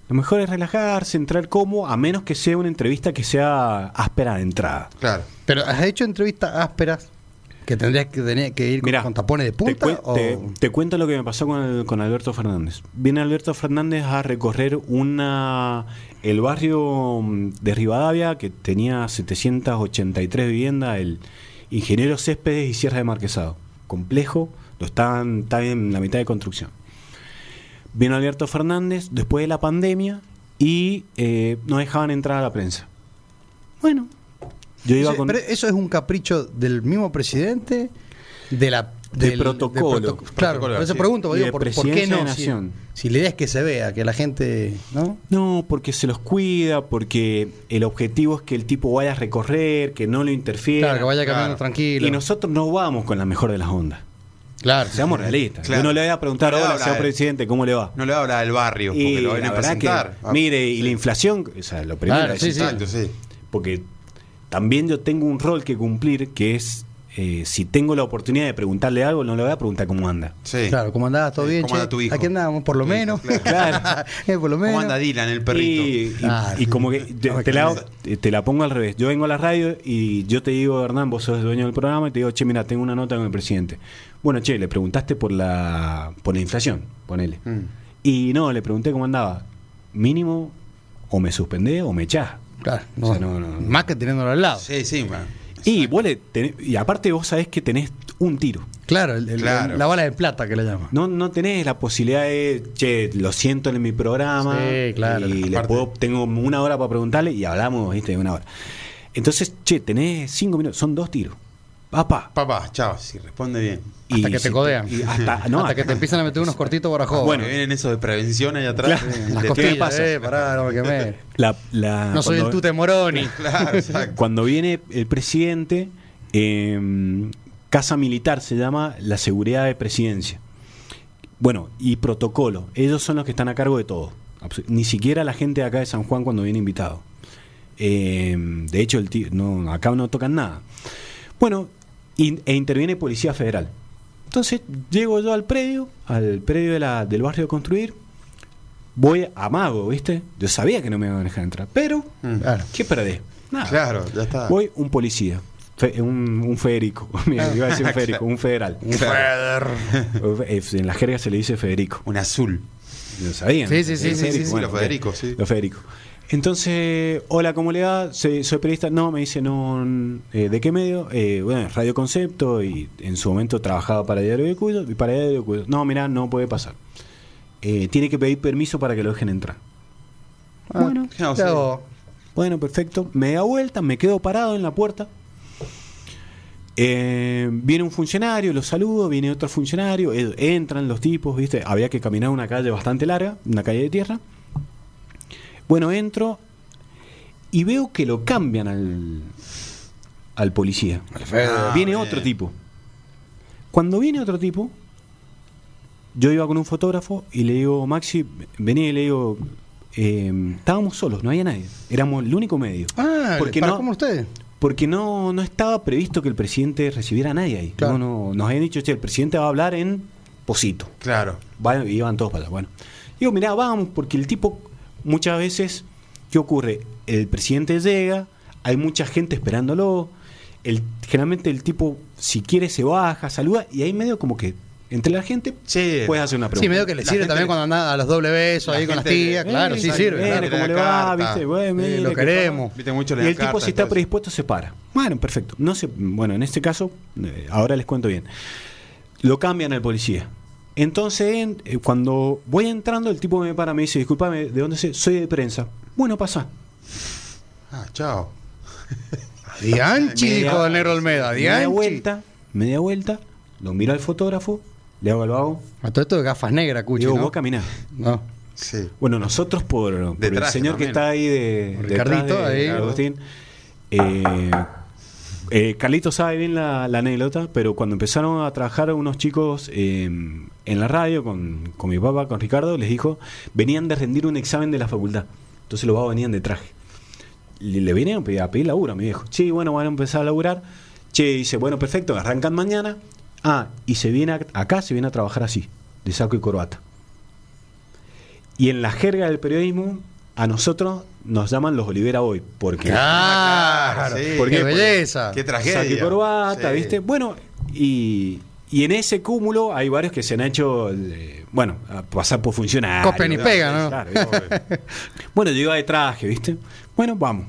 Lo mejor es relajarse, entrar como, a menos que sea una entrevista que sea áspera de entrada. Claro. Pero has hecho entrevistas ásperas que tendrías que, tener que ir con- Mirá, con tapones de te, punta. cuen- o- te- te cuento lo que me pasó con, el- con Alberto Fernández. Viene Alberto Fernández a recorrer una el barrio mm, de Rivadavia que tenía 783 viviendas, el ingeniero Céspedes y Sierra de Marquesado. Complejo, lo están, está en la mitad de construcción. Vino Alberto Fernández después de la pandemia y eh, no dejaban entrar a la prensa. Bueno, yo iba con... Pero eso es un capricho del mismo presidente, de la De protocolo. claro, Protocolo, por eso sí. pregunto, digo, por, por qué no? Si, la idea es que se vea, que la gente, ¿no? No, porque se los cuida, porque el objetivo es que el tipo vaya a recorrer, que no lo interfiera. Claro, que vaya caminando Claro. tranquilo. Y nosotros no vamos con la mejor de las ondas. Claro. Seamos realistas. Claro. Yo no le voy a preguntar, No va a hola, hablar señor de- presidente, ¿cómo le va? No le habla del barrio, porque Y lo van a presentar. que, mire, y sí. la inflación, o sea, lo primero Claro, es sí, sí. Exacto, sí. porque también yo tengo un rol que cumplir, que es, eh, si tengo la oportunidad de preguntarle algo, no le voy a preguntar cómo anda. Sí. Claro, ¿cómo andabas? ¿Todo Sí, bien? ¿cómo anda tu hijo? Aquí andamos, por lo menos. hijo, claro. Eh, por lo menos. ¿Cómo anda Dylan, el perrito? Y, y- Ah, y como que te, no, te la, que- te la pongo al revés. Yo vengo a la radio y yo te digo, Hernán, vos sos el dueño del programa, y te digo, che, mira, tengo una nota con el presidente. Bueno, che, le preguntaste por la, por la inflación, ponele. Mm. Y no, le pregunté cómo andaba. Mínimo, o me suspendés o me echás. Claro, no, O sea, no, no, no. Más que teniéndolo al lado. Sí, sí, man. Y, vos le tenés- y aparte vos sabés que tenés un tiro. Claro, el- el- Claro. la bala de plata que le llaman. No, no tenés la posibilidad de, che, lo siento en mi programa. Sí, claro. Y le puedo, tengo una hora para preguntarle y hablamos, viste, de una hora. Entonces, che, tenés cinco minutos, son dos tiros. Papá. Papá, chao, si responde bien. Hasta que te si codean. y hasta, no, Hasta que te empiezan a meter unos cortitos barajones. Bueno. Bueno, vienen esos de prevención ahí atrás. Claro. de- las costillas. ¿qué pasa? Eh, pará, no me quemé. la- la- No soy el cuando- tute Moroni. Claro, exacto. Cuando viene el presidente, eh, Casa Militar se llama la seguridad de presidencia. Bueno, y protocolo. Ellos son los que están a cargo de todo. Ni siquiera la gente de acá de San Juan cuando viene invitado. Eh, de hecho, el tío- no, acá no tocan nada. Bueno, in- e interviene Policía Federal. Entonces, llego yo al predio, al predio de la- del barrio de construir. Voy a mago, ¿viste? Yo sabía que no me iban a dejar entrar. Pero, Mm. Claro. ¿qué perdés? Nada. Claro, ya está. Voy un policía, fe- un, un Federico, Mira, iba a decir un Federico, un federal. Eh, En la jerga se le dice Federico. Un azul. Lo sabían. Sí, sí, sí, El sí, Federico, sí, sí, bueno, los Federicos, sí. Los Federicos. Entonces, hola, ¿cómo le va? Soy, soy periodista. No, me dice, no, eh, ¿de qué medio? Eh, bueno, Radio Concepto y en su momento trabajaba para Diario de Cuyo y para Diario de Cuyo. No, mirá, no puede pasar. Eh, tiene que pedir permiso para que lo dejen entrar. Ah, Bueno. Bueno, perfecto. Me da vuelta, me quedo parado en la puerta. Eh, viene un funcionario, lo saludo, viene otro funcionario, entran los tipos, ¿viste? Había que caminar una calle bastante larga, una calle de tierra. Bueno, entro y veo que lo cambian al, al policía. Ah, viene bien. otro tipo. Cuando viene otro tipo, yo iba con un fotógrafo y le digo, Maxi, vení y le digo, eh, estábamos solos, no había nadie. Éramos el único medio. Ah, Porque ¿para no- cómo ustedes? Porque no, no estaba previsto que el presidente recibiera a nadie ahí. Claro. No, no, nos habían dicho, che, el presidente va a hablar en Posito. Claro. Va- iban todos para allá. Bueno, digo, mirá, vamos, porque el tipo, muchas veces, ¿qué ocurre? El presidente llega, hay mucha gente esperándolo. El, generalmente el tipo, si quiere, se baja, saluda, y ahí medio como que entre la gente Sí. puedes hacer una pregunta. Sí, medio que le La sirve también cuando anda a los doble besos ahí con las tías, claro, Eh, sí sirve. viene. ¿cómo le va? carta. ¿Viste? Bueno, Sí, mire, lo que queremos. Viste mucho y le el tipo, si está predispuesto, se para. Bueno, perfecto. No sé, bueno, en este caso, eh, ahora les cuento bien. Lo cambian al policía. Entonces, en- eh, cuando voy entrando, el tipo me para, me dice, discúlpame, ¿de dónde sé? Soy de prensa. Bueno, pasa. Ah, chao. Dianchi, dijo negro Olmeda, Media vuelta, media vuelta, lo miro al fotógrafo, le hago el vago, A todo esto de gafas negras, Cuchi, digo, ¿no? vos caminás. No. Sí. Bueno, nosotros por, el señor que está ahí de, Ricardito, de ahí. Agustín. Eh, eh, Carlito sabe bien la, la anécdota, pero cuando empezaron a trabajar unos chicos eh, en la radio con, con mi papá, con Ricardo, les dijo, venían de rendir un examen de la facultad. Entonces los vagos venían de traje. Le, le vinieron a pedir, a pedir laburo a mi viejo. Sí, bueno, van a empezar a laburar. Che, dice, bueno, perfecto, arrancan mañana. Ah, y se viene a- acá, se viene a trabajar así, de saco y corbata. Y en la jerga del periodismo, a nosotros nos llaman los Olivera hoy, porque Claro, sí. ¿Por qué qué? belleza. Qué tragedia. saco y corbata, Sí. ¿viste? Bueno, y, y en ese cúmulo hay varios que se han hecho, eh, bueno, a pasar por funcionarios. Copian y pegan, ¿no? Claro, ¿viste? bueno, yo iba de traje, ¿viste? Bueno, vamos.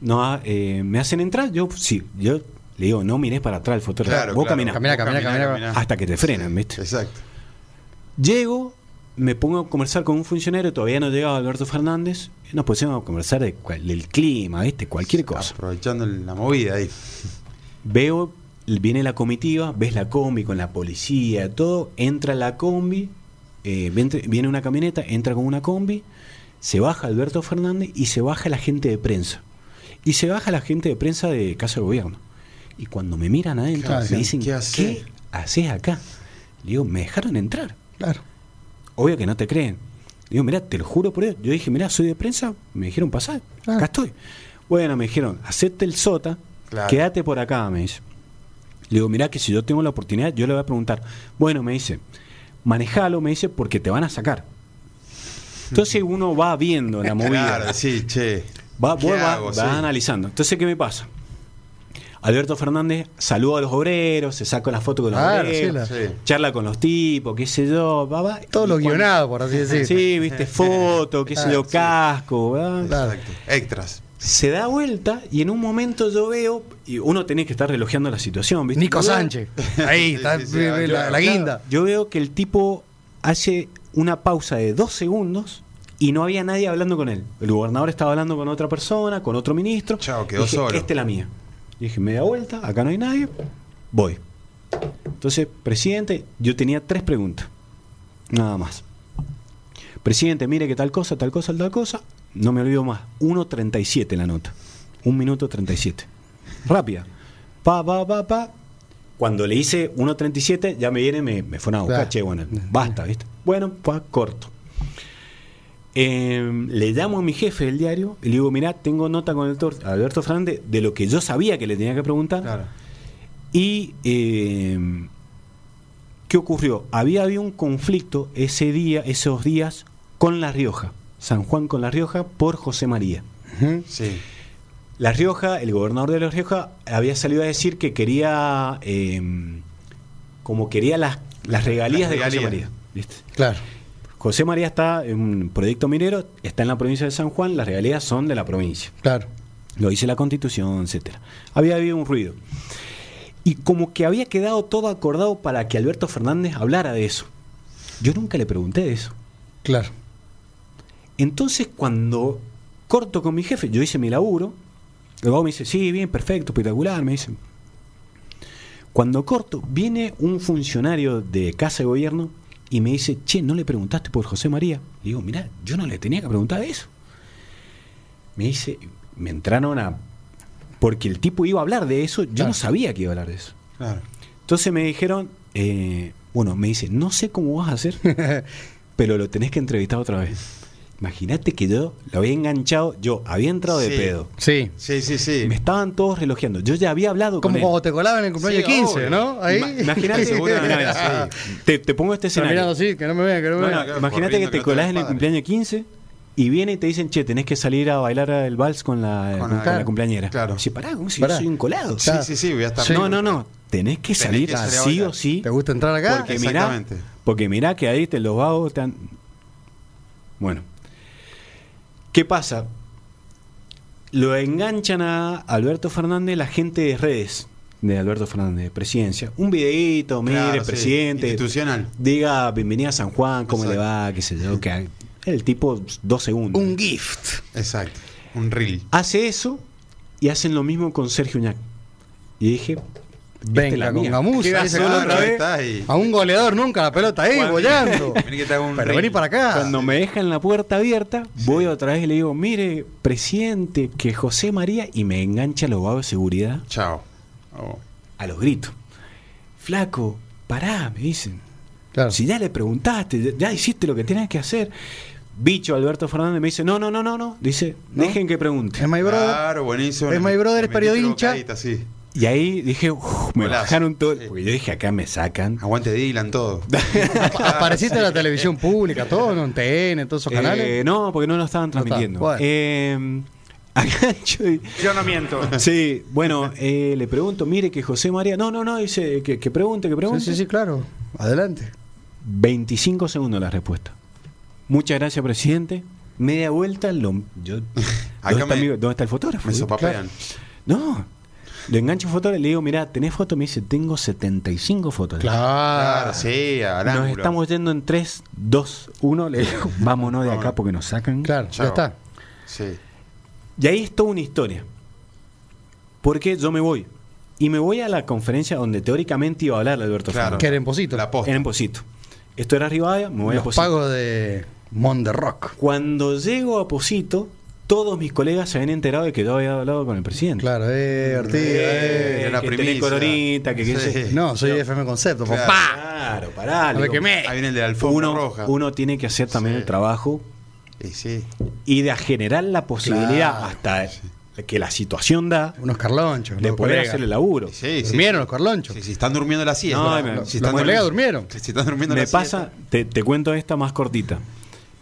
No, eh, me hacen entrar, yo sí, yo le digo, no mires para atrás el fotógrafo, Claro, vos claro. caminás. Camina, camina, camina. hasta que te frenan, ¿viste? Exacto. Llego, me pongo a conversar con un funcionario, todavía no llegaba Alberto Fernández, y nos pusimos a conversar de cual- del clima, ¿viste? Cualquier cosa. Aprovechando la movida ahí. Veo, viene la comitiva, ves la combi con la policía, todo, entra la combi, eh, viene, una camioneta, entra con una combi, se baja Alberto Fernández y se baja la gente de prensa. Y se baja la gente de prensa de Casa de Gobierno. Y cuando me miran adentro, Claro, me dicen, ¿qué ¿qué, haces? acá? Le digo, me dejaron entrar. Claro. Obvio que no te creen. Digo, mirá, te lo juro por Dios. Yo dije, mirá, soy de prensa. Me dijeron, pasar. Ah. Acá estoy. Bueno, me dijeron, acepte el sota, Claro. quédate por acá, me dice. Le digo, mirá que si yo tengo la oportunidad, yo le voy a preguntar. Bueno, me dice, manejalo, me dice, porque te van a sacar. Entonces uno va viendo la movida. Claro, sí, che. Va, ¿Qué vos va- hago? vas Sí. analizando. Entonces, ¿qué me pasa? Alberto Fernández saluda a los obreros, se saca la foto con los Claro, obreros, sí, la- Sí. charla con los tipos, qué sé yo, va, va. Todo Y lo guionado, por así decir. Sí, viste, foto, qué sé yo, sí. casco, ¿verdad? Claro. Exacto. Extras. Se da vuelta y en un momento yo veo, y uno tiene que estar relojeando la situación, ¿viste? Nico Sánchez. Ahí está sí, sí, la, la claro. guinda. Yo veo que el tipo hace una pausa de dos segundos y no había nadie hablando con él. El gobernador estaba hablando con otra persona, con otro ministro. Chao, quedó Dije, solo. Esta es la mía. Dije, me da vuelta, acá no hay nadie, voy. Entonces, presidente, yo tenía tres preguntas. Nada más. Presidente, mire que tal cosa, tal cosa, tal cosa. No me olvido más. 1.37 la nota. Un minuto 37. Rápida. Pa, pa, pa, pa. Cuando le hice 1.37, ya me viene, me, me fueron a buscar. Claro. Che, bueno, basta, ¿viste? Bueno, pa, corto. Eh, le llamo a mi jefe del diario y le digo, mirá, tengo nota con el doctor Alberto Fernández de lo que yo sabía que le tenía que preguntar. Claro. Y eh, ¿qué ocurrió? Había habido un conflicto ese día, esos días, con La Rioja, San Juan con La Rioja, por José María. Sí. La Rioja, el gobernador de La Rioja, había salido a decir que quería, eh, como quería las, las regalías de José. María. ¿viste? Claro. José María está en un proyecto minero, está en la provincia de San Juan, las regalías son de la provincia. Claro. Lo dice la constitución, etcétera. Había habido un ruido. Y como que había quedado todo acordado para que Alberto Fernández hablara de eso. Yo nunca le pregunté de eso. Claro. Entonces, cuando corto con mi jefe, yo hice mi laburo, luego me dice, sí, bien, perfecto, espectacular, me dice. Cuando corto, viene un funcionario de Casa de Gobierno y me dice, che, ¿no le preguntaste por José María? Y digo, mirá, yo no le tenía que preguntar eso. Me dice, me entraron a... Porque el tipo iba a hablar de eso, yo Claro. no sabía que iba a hablar de eso. Claro. Entonces me dijeron, eh, bueno, me dice, no sé cómo vas a hacer, pero lo tenés que entrevistar otra vez. Imagínate que yo lo había enganchado, yo había entrado de Sí. pedo. Sí. Sí, sí, sí. Me estaban todos relojeando. Yo ya había hablado Como con él. cuando te colaban en el cumpleaños Sí, 15, obvio. ¿no? Ahí. Ima- Imagínate, sí. te, te pongo este Están mirando escenario. así, que no me vean, que no me Bueno, vean. claro, imagínate que te colás en el cumpleaños 15 y viene y te dicen, che, tenés que salir a bailar el vals con la, Con con la- la cumpleañera. claro. Sí, pará, ¿cómo si Pará. yo soy un colado? Sí, sí, sí, voy a estar. Sí. No, no, no. Tenés que Tenés salir que sí o sí. ¿Te gusta entrar acá? Porque mirá, Exactamente. porque mirá que ahí te los vagos te han- Bueno. ¿Qué pasa? Lo enganchan a Alberto Fernández la gente de redes de Alberto Fernández, de presidencia. Un videíto, mire, Claro, sí. presidente. Institucional. Diga, bienvenida a San Juan, cómo le va, qué sé yo. Que el tipo, dos segundos. Un gift. Exacto. Un reel. Hace eso y hacen lo mismo con Sergio Uñac. Y dije, Venga, la con. Queda solo otra vez. ahí. A un goleador nunca la pelota ahí, bollando. Pero vení para acá. Cuando me dejan la puerta abierta, voy otra vez y le digo, mire, presidente, que José María, y me engancha los vagos de seguridad Chao. Oh. a los gritos. Flaco, pará, me dicen. Claro. Si ya le preguntaste, ya- hiciste lo que tenías que hacer. Bicho Alberto Fernández me dice, no, no, no, no, no. Dice, ¿No? dejen que pregunte. Es my brother. Claro, buenísimo. Es my brother, es bocadita, sí. Y ahí dije, "Uf, me Golazo. bajaron todo. Porque yo dije, acá me sacan. Aguante Dylan, todo. Apareciste en la televisión pública, todo, ¿no? en TN, en todos esos Eh, canales. no, porque no lo estaban No está. transmitiendo. Bueno. Eh, acá yo- Yo no miento. Sí, bueno, eh, le pregunto, mire que José María. No, no, no, dice que, que pregunte, que pregunte. Sí, sí, sí, claro. Adelante. 25 segundos la respuesta. Muchas gracias, presidente. Media vuelta, lo, yo, Acá ¿dónde, está me- mi- dónde está el fotógrafo? Me sopapean. No, le engancho un fotógrafo, le digo, mira, ¿tenés foto? Me dice, tengo 75 fotos. Claro. Claro, sí, al Nos ángulo. estamos yendo en 3, 2, 1. Le digo, vámonos de acá porque nos sacan. Claro, Chao. ya está. Sí. Y ahí es toda una historia. Porque yo me voy. Y me voy a la conferencia donde teóricamente iba a hablar Alberto Claro. Fernández. Que era en Posito. La posta. Era en Posito. Esto era Rivadavia, me voy a Los Posito. pagos de Mon de Rock. Cuando llego a Posito, todos mis colegas se habían enterado de que yo había hablado con el presidente. Claro, eh, Ortiz. Eh, eh. una que tenés primicia. Coronita, que qué Sí. No, soy FM Concepto. Claro. papá. Claro, pará. No me digo, quemé. Ahí viene el de la alfombra Uno, roja. uno tiene que hacer también Sí. el trabajo Y sí. y de generar la posibilidad Claro. hasta que la situación da Unos carlonchos. de los poder colegas. hacer el laburo. Sí, sí. Durmieron los carlonchos. Sí, si están durmiendo la siesta. No, si me- Los están colegas durmi- durmieron. Si están durmiendo Me la pasa, te, te cuento esta más cortita.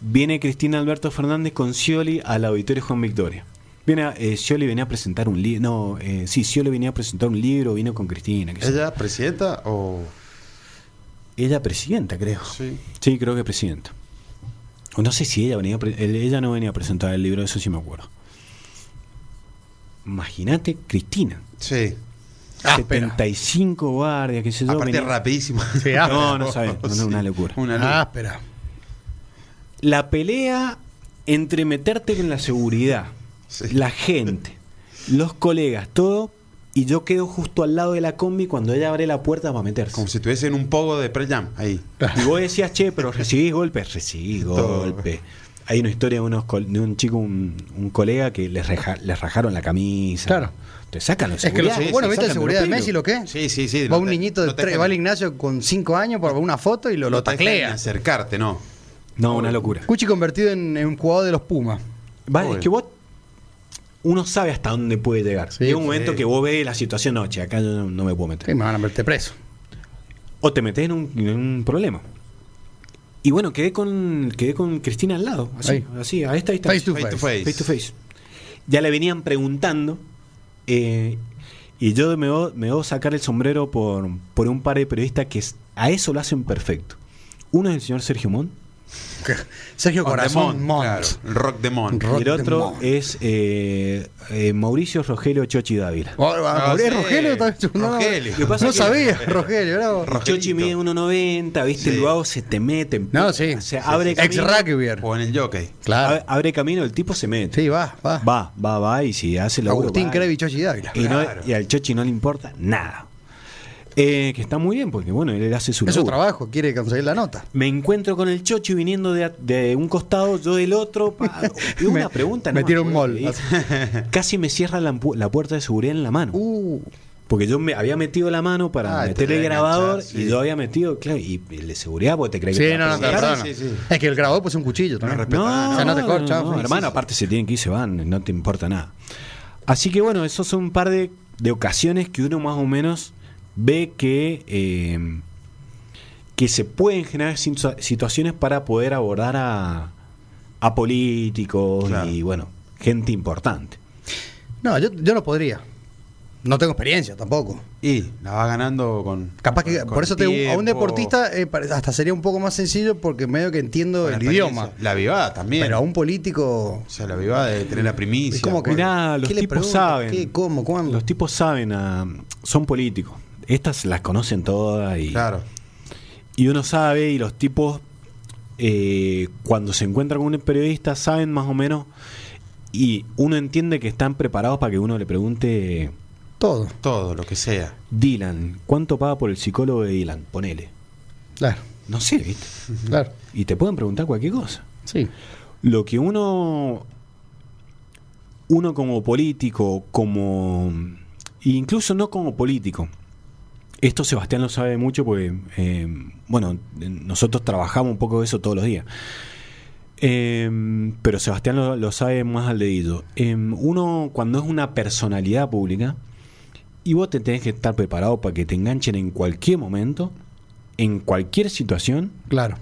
Viene Cristina Alberto Fernández con Scioli al auditorio Juan Victoria. Viene, a- eh, Scioli venía a presentar un libro. No, eh, sí, Scioli venía a presentar un libro, vino con Cristina. ¿Ella presidenta o.? Ella presidenta, creo. Sí. Sí, creo que presidenta. O no sé si ella venía, ella no venía a presentar el libro, eso sí me acuerdo. Imagínate, Cristina. Sí. Áspera. 75 guardias, qué sé yo. Aparte, venía- rapidísimo. Sí, áspera. No, no sabes, no, no, Sí. una locura. Una locura. Áspera. La pelea entre meterte en la seguridad, Sí. la gente, los colegas, todo, y yo quedo justo al lado de la combi cuando ella abre la puerta para meterse. Como si estuviese en un pogo de pre-jam. Ahí. Y vos decías, che, pero recibís golpes, recibí Todo. golpes. Hay una historia de, unos col- de un chico, un, un colega que les, reja- les rajaron la camisa. Claro. Te sacan los Es que los, Sí, bueno, ¿viste la seguridad de Messi lo que? Sí, sí, sí. Va no un te- niñito de no tres, va al Ignacio con 5 años para una foto y lo, lo ni taclea. acercarte, no. No, una locura. Cuchi convertido en, en un jugador de los Pumas. Vale, Obvio. es que vos uno sabe hasta dónde puede llegar. Sí, Llega un sí. momento que vos ves la situación, no, che, acá yo no, no me puedo meter. Sí, me van a verte preso. O te metes en un, en un problema. Y bueno, quedé con quedé con Cristina al lado, así, Ahí. así, a esta distancia. Face to Face to face. face. Face to face. Ya le venían preguntando eh, y yo me voy, me voy a sacar el sombrero por, por un par de periodistas que a eso lo hacen perfecto. Uno es el señor Sergio Mon Sergio Corazón Mon, Mont. claro, rock de Mon. Rock y el de otro es eh, eh, Mauricio Rogelio Chochi Dávila. Oh, ah, ¿Es sí. Rogelio? No, Rogelio. No, Lo que pasa no que- sabía, Rogelio. bravo. Rogelio. Chochi mide 1.90, viste, Sí. luego se te mete. No, sí. O sea, Sí, abre sí. Ex camino. rugbyer. O en el jockey. Claro. Abre, abre camino, el tipo se mete. Sí, va, va. Va, va, va, y si hace la Agustín Krevich y Dávila. Y, no- Claro. y al Chochi no le importa nada. Eh, que está muy bien, porque bueno, él hace su Es su trabajo, quiere conseguir la nota. Me encuentro con el Chochi viniendo de, de un costado, yo del otro. pa- y una Me- pregunta. me no tira un mol. Casi me cierra la, la puerta de seguridad en la mano. Uh, Porque yo me había metido la mano para Ah, te meter el grabador enganchar, sí. y yo había metido, claro, y el de seguridad, porque te crees Sí, que no, sí, sí. Es que el grabador pues es un cuchillo No, nada. O sea, no te no, no, sí, hermano, sí, sí. aparte se tienen que ir, se van, no te importa nada. Así que bueno, esos son un par de, de ocasiones que uno más o menos ve que, eh, que se pueden generar situa- situaciones para poder abordar a, a políticos Claro. y bueno, gente importante. No, yo, yo no podría. No tengo experiencia tampoco. Y la vas ganando con. Capaz que, con por eso te digo, a un tiempo, deportista eh, hasta sería un poco más sencillo porque medio que entiendo el idioma. La vivada también. Pero a un político. O sea, la vivada de tener la primicia. Es como que- Mirá, los ¿qué le tipos saben. ¿Qué? ¿Cómo? ¿Cuándo? Los tipos saben, son políticos. Estas las conocen todas y, Claro. y uno sabe y los tipos eh, cuando se encuentran con un periodista saben más o menos y uno entiende que están preparados para que uno le pregunte Todo. Todo, lo que sea. Dylan, ¿cuánto paga por el psicólogo de Dylan? Ponele. Claro, No sé, ¿viste? claro. Y te pueden preguntar cualquier cosa. Sí. Lo que uno, uno como político, como, incluso no como político, esto Sebastián lo sabe mucho porque, eh, bueno, nosotros trabajamos un poco de eso todos los días. Eh, pero Sebastián lo, lo sabe más al dedillo. Eh, uno, cuando es una personalidad pública, y vos te tenés que estar preparado para que te enganchen en cualquier momento, en cualquier situación, Claro.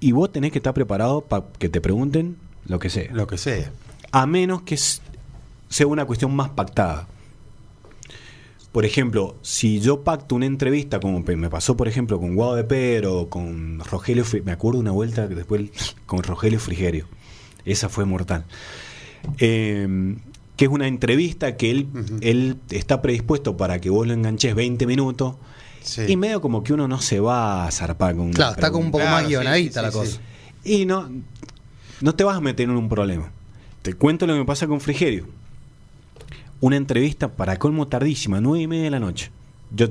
y vos tenés que estar preparado para que te pregunten lo que sea. Lo que sea. A menos que sea una cuestión más pactada. Por ejemplo, si yo pacto una entrevista, como me pasó, por ejemplo, con Guado de Pedro, con Rogelio, Fri- me acuerdo una vuelta que después con Rogelio Frigerio. Esa fue mortal. Eh, que es una entrevista que él, él está predispuesto para que vos lo enganches 20 minutos. Sí. Y medio como que uno no se va a zarpar con Claro, está como un poco Claro, más guionadita sí, la cosa. y no, no te vas a meter en un problema. Te cuento lo que me pasa con Frigerio. Una entrevista para colmo tardísima, nueve y media de la noche. Yo,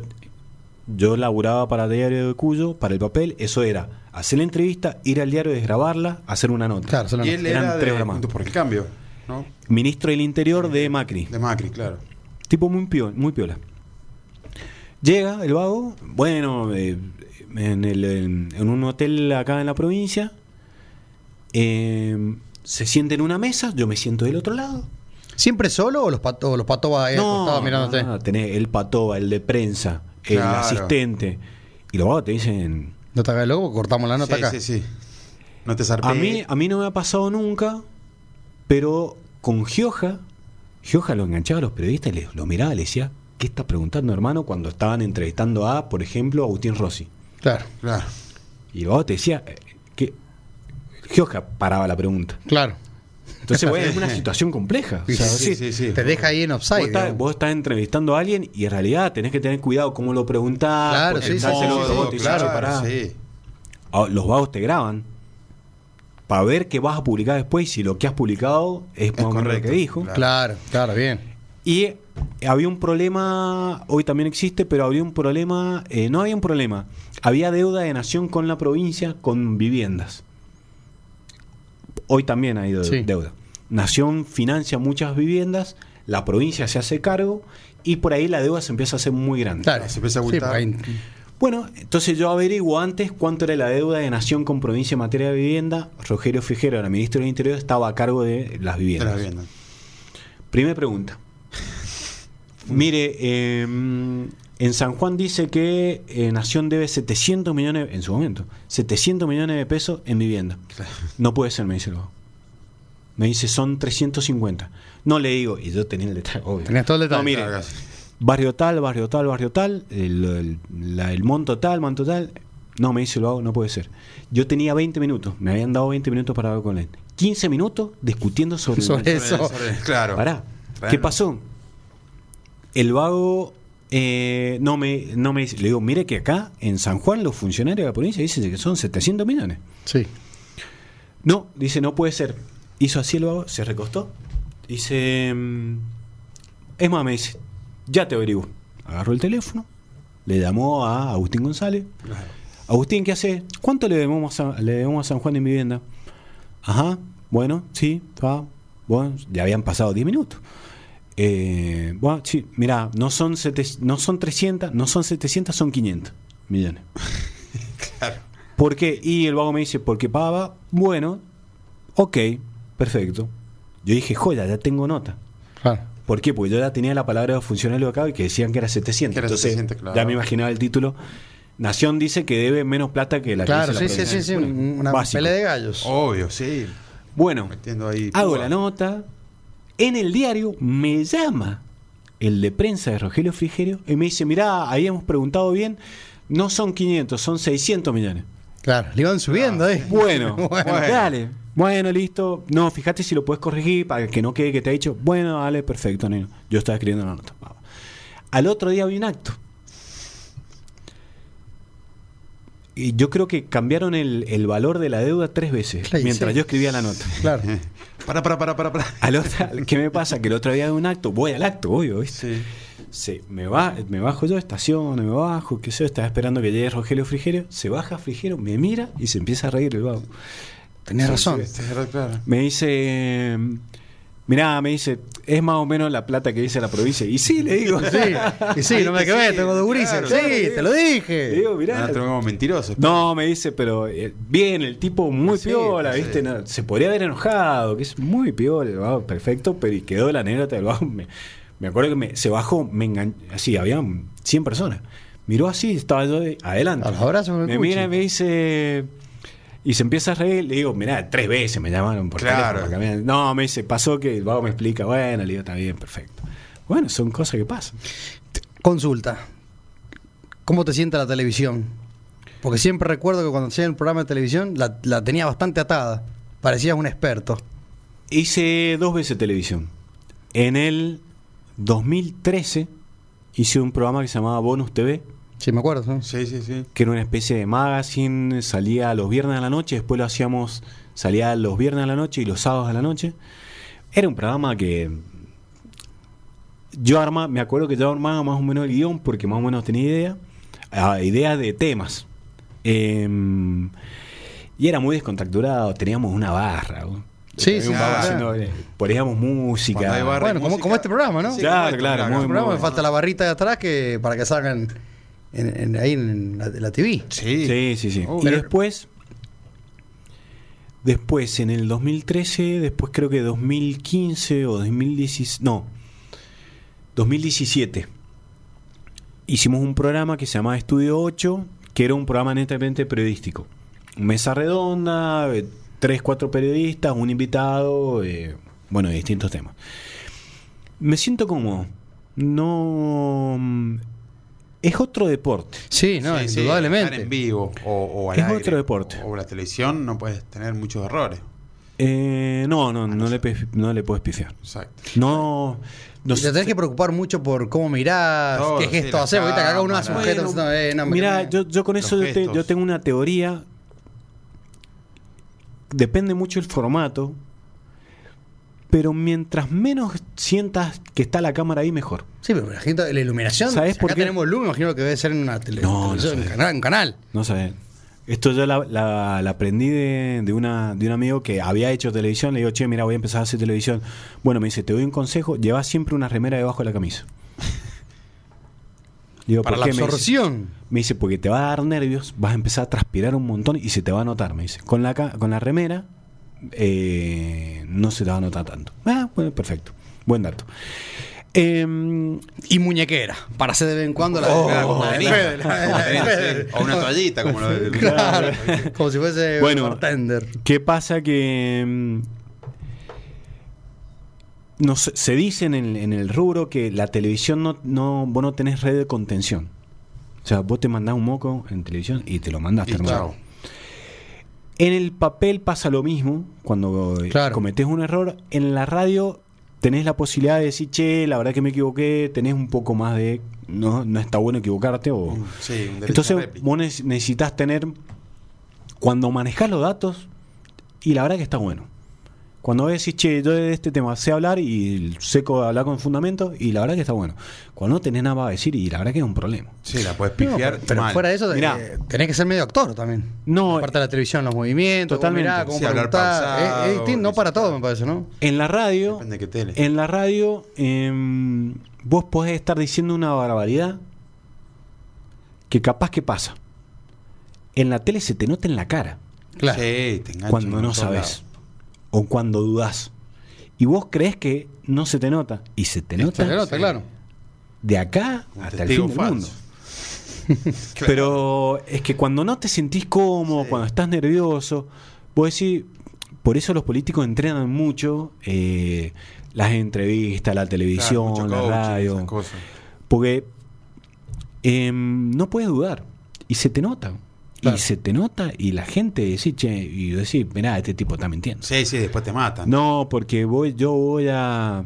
yo laburaba para Diario de Cuyo, para el papel. Eso era hacer la entrevista, ir al diario, desgrabarla, hacer una nota. Claro, Y él Eran era tres de horas más. Juntos por el Cambio, ¿no? Ministro del Interior de Macri. De Macri, claro. Tipo muy piola. Muy piola. Llega el vago, bueno, eh, en, el- en- en un hotel acá en la provincia, eh, se siente en una mesa, yo me siento del otro lado. ¿Siempre solo o los patos, o los patos va ahí al costado mirándote? no, tenés el patoba, el de prensa, el Claro. asistente, y los vagos te dicen... No te hagas loco, cortamos la nota sí, acá. sí, sí. No te zarpé. A mí, a mí no me ha pasado nunca, pero con Gioja, Gioja lo enganchaba a los periodistas y le- lo miraba y le decía, ¿qué estás preguntando, hermano? Cuando estaban entrevistando a, por ejemplo, Agustín Rossi. Claro, Claro. Y luego te decía, eh, que Gioja paraba la pregunta. claro. Entonces, bueno, es una situación compleja. O sea, Sí, sí, sí, sí. Te deja ahí en Vos offside. estás, vos estás entrevistando a alguien y en realidad tenés que tener cuidado cómo lo preguntás. Claro, sí, claro. Ah, Los vagos te graban para ver qué vas a publicar después y si lo que has publicado es más menos lo que dijo. claro. Claro, claro, bien. Y había un problema, hoy también existe, pero había un problema, eh, no había un problema, había deuda de nación con la provincia con viviendas. Hoy también hay de- Sí. deuda. Nación financia muchas viviendas, la provincia se hace cargo y por ahí la deuda se empieza a hacer muy grande. Claro, Se empieza a Sí, ahí- Bueno, entonces yo averiguo antes cuánto era la deuda de Nación con provincia en materia de vivienda. Rogelio Frijero, era ministro del Interior, estaba a cargo de las viviendas. Primera pregunta. Mire, eh, en San Juan dice que eh, Nación debe 700 millones, en su momento, 700 millones de pesos en vivienda. No puede ser, me dice el vago. Me dice, son 350. No le digo, y yo tenía el detalle, obvio. Tenías todo el detalle. No, mire, Claro, barrio tal, barrio tal, barrio tal, el, el- la- el monto tal, monto tal. No, me dice, lo hago, no puede ser. Yo tenía 20 minutos, me habían dado 20 minutos para hablar con él. 15 minutos discutiendo sobre, el Sobre eso. sobre- Claro. Pará. Bueno. ¿Qué pasó? El vago eh, no me no me dice- le digo, mire que acá en San Juan los funcionarios de la provincia dicen que son 700 millones. Sí. No, dice, no puede ser. Hizo así el vago, se recostó. Dice, mm, es más, me dice, ya te averiguo. Agarró el teléfono, le llamó a Agustín González. Agustín, ¿qué hace? ¿Cuánto le debemos a, le debemos a San Juan en vivienda? Ajá, bueno, sí, va. Bueno, ya habían pasado 10 minutos. Eh, bueno, sí, mira, no son, sete- no son 300, no son 700, son 500 millones. Claro. ¿Por qué? Y el vago me dice, porque pagaba, bueno, ok, perfecto. Yo dije, joya, ya tengo nota. Claro. ¿Por qué? Porque yo ya tenía la palabra de funcionario acá y que decían que era 700. Que era Entonces, 700, claro. ya me imaginaba el título. Nación dice que debe menos plata que la que Claro, dice sí, la sí, sí, sí. Bueno, una básico. pelea de gallos. Obvio, sí. Bueno, ahí. hago púa. la nota. En el diario me llama el de prensa de Rogelio Frigerio y me dice, mirá, ahí hemos preguntado bien, no son 500, son 600 millones. Claro, le iban subiendo ahí. Bueno, Bueno. dale. Bueno, listo. No, fíjate si lo puedes corregir para que no quede que te ha dicho. Bueno, dale, perfecto, neno. Yo estaba escribiendo la nota. Vamos. Al otro día había un acto. Y yo creo que cambiaron el, el valor de la deuda tres veces Claro, mientras sí. yo escribía la nota. Claro. Para, para, para, para, para. Al otro, ¿Qué me pasa? Que el otro día había un acto. Voy al acto, obvio, ¿viste? Sí. Sí, me, va, me bajo yo, estaciono, me bajo, qué sé yo, estaba esperando que llegue Rogelio Frigerio, se baja Frigerio, me mira y se empieza a reír el vago. Tenías razón. Sí, sí, claro. Me dice, mirá, me dice, es más o menos la plata que dice la provincia. Y sí, le digo, Sí, y sí, no me Sí, quemé, tengo de Urice. claro, sí, claro, te lo Le dije. digo, Ah, mirá. te lo como mentiroso. No, me dice, pero eh, bien, el tipo muy Sí, piola, sí. ¿viste? No, se podría haber enojado, que es muy piola, el vago, perfecto, pero y quedó la anécdota del vago. Me, me acuerdo que me, se bajó, me engan- así, había 100 personas. Miró así, estaba yo de- adelante. A los abrazos Me cuchi. mira y me dice. Y se empieza a reír, le digo, mirá, tres veces me llamaron por Claro. teléfono. para No, me dice, pasó que el vago me explica, bueno, le digo, está bien, perfecto. Bueno, son cosas que pasan. Consulta. ¿Cómo te sienta la televisión? Porque siempre recuerdo que cuando hacía el programa de televisión la, la tenía bastante atada. Parecías un experto. Hice dos veces televisión. En el 2013 hice un programa que se llamaba Bonus TV, Sí, me acuerdo. ¿no? Sí, sí, sí. que era una especie de magazine, salía los viernes a la noche, después lo hacíamos, salía los viernes a la noche y los sábados a la noche. Era un programa que yo armaba, me acuerdo que yo armaba más o menos el guion porque más o menos tenía idea, ideas de temas. Em, y era muy descontracturado, teníamos una barra. ¿no? Sí, sí, claro. haciendo, eh, poníamos música. Barra Bueno, como, música. como este programa, ¿no? Sí, Claro, como esto, claro, En muy, programa muy me falta la barrita de atrás que para que salgan en, en- ahí en la, la TV. Sí. Sí, sí, sí. Oh, y pero- después, después en el 2013, después creo que 2015 o 2016, no, 2017, hicimos un programa que se llamaba Estudio 8, que era un programa netamente periodístico. Mesa redonda, eh, tres, cuatro periodistas, un invitado, eh, bueno, de distintos temas. Me siento como, no... Es otro deporte. Sí, no, Sí, sí, indudablemente. estar en vivo o, o al Es aire, otro deporte. O la televisión no puedes tener muchos errores. Eh, no, no, no le, pe- no le puedes pifiar. Exacto. No. no Y te tenés que preocupar mucho por cómo mirás, Todo, qué sí, gesto la haces. Ahorita que acá uno hace un gesto. no, eh, no, yo, yo con eso yo, te- gestos. yo tengo una teoría. Depende mucho el formato. Pero mientras menos sientas que está la cámara ahí, mejor. Sí, pero la, gente, la iluminación. ¿Sabes si por acá qué? tenemos luz, me imagino que debe ser en una tele, No, sé. canal, un canal. No sabes. Esto yo la, la- la aprendí de, de una, de un amigo que había hecho televisión. Le digo, che, mira, voy a empezar a hacer televisión. Bueno, me dice, te doy un consejo. Lleva siempre una remera debajo de la camisa. Le digo, Para ¿por la qué? Me dice, absorción. Me dice, porque te va a dar nervios, vas a empezar a transpirar un montón y se te va a notar. Me dice, con la, con la remera eh, no se te va a notar tanto. Ah, bueno, perfecto. Buen dato. Em, Y muñequera. Para hacer de vez en cuando la, Oh, la-. O una toallita, como lo del. Claro, como si fuese Bueno. un bartender. ¿Qué pasa que em, no se dice en el, en el rubro que la televisión no, no, vos no tenés red de contención. O sea, vos te mandás un moco en televisión y te lo terminado. chao. En el papel pasa lo mismo cuando eh, Claro. cometés un error. En la radio tenés la posibilidad de decir, che, la verdad que me equivoqué, tenés un poco más de... No, no está bueno equivocarte o... Sí, un derecho a Entonces vos neces- necesitas tener, cuando manejás los datos, y la verdad que está bueno. Cuando vos decís, che, yo de este tema sé hablar y seco hablar con fundamentos, y la verdad que está bueno. Cuando no tenés nada para decir, y la verdad que es un problema. Sí, la puedes No, pifiar pero, pero mal. fuera de eso, Mirá. eh, tenés que ser medio actor también. No, Aparte de la televisión, los movimientos, Totalmente. mirá, cómo Sí, hablar pausado, Es- es distinto, no para todo, me parece, ¿no? En la radio, Depende de qué tele. en la radio, em, vos podés estar diciendo una barbaridad que capaz que pasa. En la tele se te nota en la cara Claro. Sí, te cuando no sabes. O cuando dudás. Y vos crees que no se te nota y se te nota Se le nota, sí. claro. de acá Un hasta el fin del falso. mundo. Pero es que cuando no te sentís cómodo, Sí. cuando estás nervioso, vos decís, por eso los políticos entrenan mucho eh, las entrevistas, la televisión, la coaching, radio, porque em, no puedes dudar y se te nota. Claro. Y se te nota y la gente dice, che, y decís, mirá, este tipo está mintiendo. Sí, sí, después te matan. No, porque voy, yo voy a.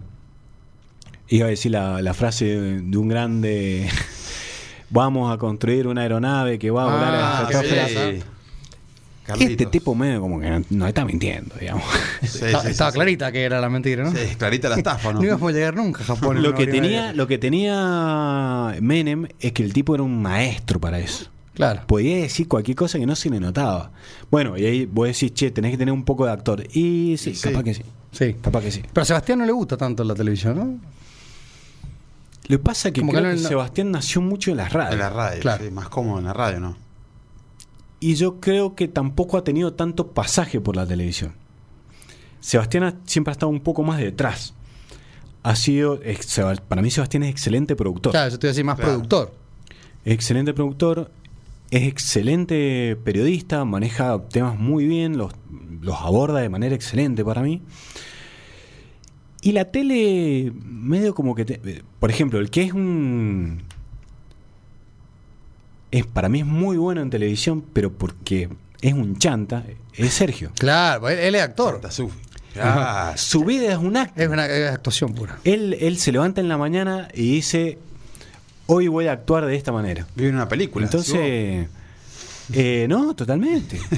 Iba a decir la, la frase de, un grande. Vamos a construir una aeronave que va a volar Ah, a la qué estratosfera". bien. sí. Este tipo medio como que no, no está mintiendo, digamos. Sí, Estaba, sí, estaba sí, clarita que era la mentira, ¿no? Sí, clarita la estafa, ¿no? No íbamos a llegar nunca a Japón. lo, que tenía, lo que tenía Menem es que el tipo era un maestro para eso. Claro. Podía decir cualquier cosa que no se le notaba. Bueno, y ahí vos decís, che, tenés que tener un poco de actor. Y sí, Y sí. capaz que sí. Sí. Capaz que sí. Pero a Sebastián no le gusta tanto la televisión, ¿no? Lo que pasa es que Como que creo no- que no- Sebastián nació mucho en las radios. En la radio, Claro. sí, más cómodo en la radio, ¿no? Y yo creo que tampoco ha tenido tanto pasaje por la televisión. Sebastián ha- siempre ha estado un poco más detrás. Ha sido, para mí Sebastián es excelente productor. Claro, yo te iba a decir más Claro. productor. Excelente productor, es excelente periodista, maneja temas muy bien, los, los aborda de manera excelente para mí. Y la tele, medio como que... te- por ejemplo, el que es un... Es, para mí es muy bueno en televisión, pero porque es un chanta, es Sergio. Claro, él, él es actor. Ah, Su vida es un acto. Es una es actuación pura. Él, él se levanta en la mañana y dice, hoy voy a actuar de esta manera. vive en una película. Entonces, eh, no, totalmente.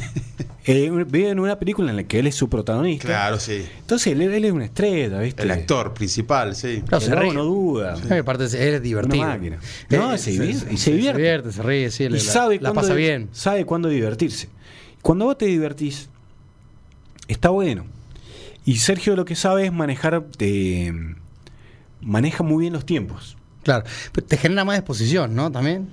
Eh, vive en una película en la que él es su protagonista. Claro, sí. Entonces, él, él es una estrella, ¿viste? El actor principal, sí. Claro, se ríe. no duda. Sí, aparte, él es divertido. Una máquina. No, se divierte, y se divierte. se ríe, sí. Y la, sabe la cuándo pasa bien. Sabe cuándo divertirse. Cuando vos te divertís, está bueno. Y Sergio lo que sabe es manejar, eh, maneja muy bien los tiempos. Claro. Pero te genera más exposición, ¿no? También.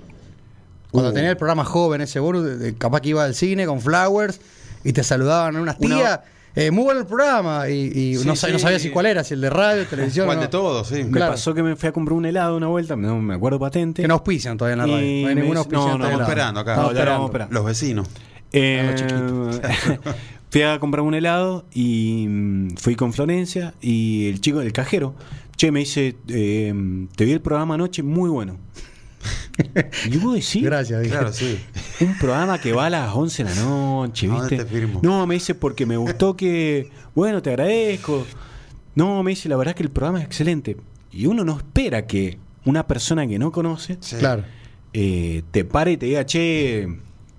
Cuando Uh. tenía el programa joven, ese de- capaz que iba al cine con Flowers y te saludaban unas Una- tías. eh, muy bueno el programa. Y, y Sí, no, sab- no sí. sabía si cuál era, si el de radio, televisión. ¿Cuál no. de todos? Sí. Me Claro. pasó que me fui a comprar un helado una vuelta, no me acuerdo patente. Que no auspician todavía en la radio. Y No hay ningún auspiciante. no, no, Estamos esperando acá. Estamos No, ya esperando. vamos a esperar. Los vecinos. Eh, fui a comprar un helado y mm, fui con Florencia y el chico del cajero, che, me dice, eh, te vi el programa anoche, muy bueno. y vos decís, Gracias. Claro, sí. un programa que va a las 11 de la noche, ¿A dónde ¿viste? te firmo? No, me dice, porque me gustó que, bueno, te agradezco. No, me dice, la verdad que el programa es excelente. Y uno no espera que una persona que no conoce Sí. Claro. eh, te pare y te diga, che,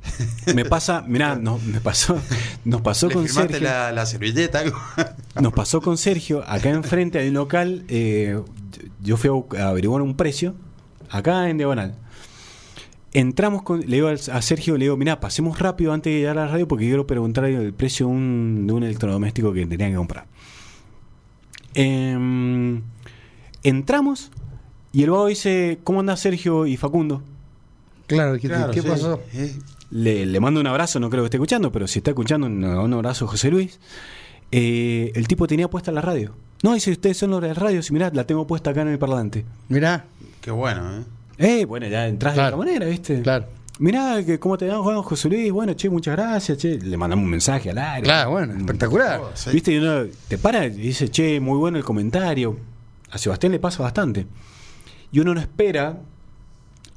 me pasa, mirá, no, me pasó, nos pasó ¿Le con Sergio. la, la servilleta? Nos pasó con Sergio, acá enfrente hay un local, eh, yo fui a averiguar un precio, acá en Diagonal. Entramos con, le digo a Sergio, le digo, mirá, pasemos rápido antes de llegar a la radio porque quiero preguntar el precio de un, de un electrodoméstico que tenían que comprar. Em, entramos y el vago dice, ¿cómo anda Sergio y Facundo? Claro, ¿qué, Claro, qué sí. pasó? Eh, Le, le mando un abrazo, no creo que esté escuchando, pero si está escuchando, un, un abrazo José Luis. Eh, el tipo tenía puesta la radio. No, dice, ustedes son los de la radio, si mirá, la tengo puesta acá en el parlante. Mirá, Qué bueno, ¿eh? Eh, bueno, ya entras Claro. de otra manera, ¿viste? claro. Mirá, que ¿cómo te llamas, Juan José Luis? Bueno, che, muchas gracias, che. Le mandamos un mensaje al aire. Claro, bueno, espectacular. Sí. ¿Viste? Y uno te para y dice, che, muy bueno el comentario. A Sebastián le pasa bastante. Y uno no espera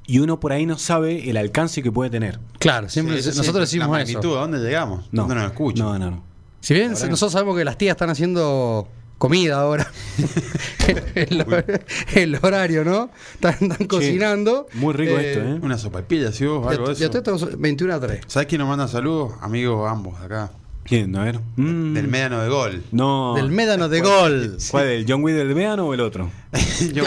y uno por ahí no sabe el alcance que puede tener. Claro, siempre Sí, sí, nosotros sí. decimos la eso. ¿A dónde llegamos? No. ¿Dónde nos escuchan? No, no, no. Si bien nosotros sabemos que las tías están haciendo comida ahora, el, el horario, ¿no? Están, están cocinando. Muy rico esto, ¿eh? Una sopaipilla, si vos, algo de eso. estoy 21 a 3. ¿Sabes quién nos manda saludos? Amigos ambos de acá. ¿Quién? A ver. Mm. Del médano de gol. No. Del médano de gol. ¿Cuál? ¿El John Wick del Médano o el otro? John.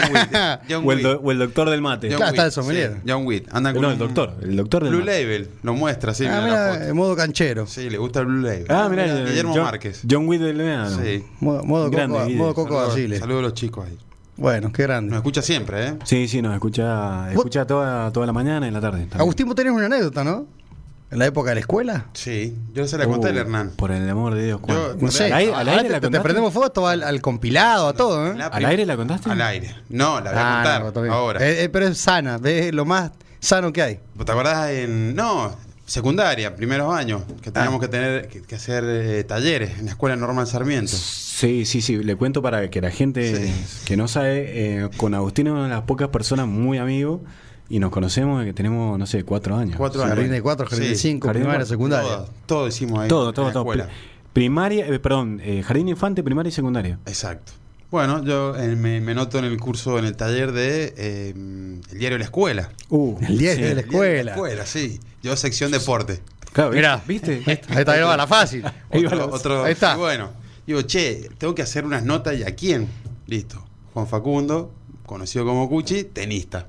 John O el, Wick. do- o el doctor del mate. John Claro, está Wick, el sommelier. sí, John Wick. Anda con no, el doctor. El doctor del Blue mate. Label. Lo muestra, sí, ah, mira la foto. modo canchero. Sí, le gusta el Blue Label. Ah, mira, Guillermo John, Márquez. John Wick del Médano. Sí. Modo, modo Grande Coco, modo Coco Saludos Basile. saludos a los chicos ahí. Bueno, qué grande. Nos escucha siempre, ¿eh? Sí, sí, nos escucha, escucha toda, toda la mañana y en la tarde. también. Agustín, vos tenés una anécdota, ¿no? En la época de la escuela. Sí. Yo se la conté al Uh, Hernán. Por el amor de Dios. ¿cuál? Yo- No sé. ¿Al aire, al Ahora aire te, la te contaste? prendemos foto al, al compilado, a todo, ¿eh? ¿Al aire la contaste? Al aire. No, la voy a Ah, contar no, ahora. Eh, eh, pero es sana, es lo más sano que hay. ¿Te acordás en. No, secundaria, primeros años, que teníamos Ah. que tener que, que hacer eh, talleres en la escuela normal Sarmiento. Sí, sí, sí. Le cuento para que la gente Sí. que no sabe, eh, con Agustín es una de las pocas personas muy amigos y nos conocemos desde que tenemos, no sé, cuatro años. Cuatro años. Jardín de 4, jardín de 5, jardín de primaria, cuatro. secundaria. Todo, todo hicimos ahí. Todo, en todo, la todo. escuela. Pri- Primaria, eh, perdón, eh, jardín infante, primaria y secundaria. Exacto. Bueno, yo eh, me, me noto en el curso, en el taller de eh, el diario de la escuela. Uh, El diario de la El diario de escuela. escuela, sí. Yo sección deporte. Claro, Mirá. ¿viste? Ahí está, ahí va la fácil. Otro, la- otro- ahí está. y bueno, digo, che, tengo que hacer unas notas y a quién. Listo. Juan Facundo, conocido como Cuchi, tenista.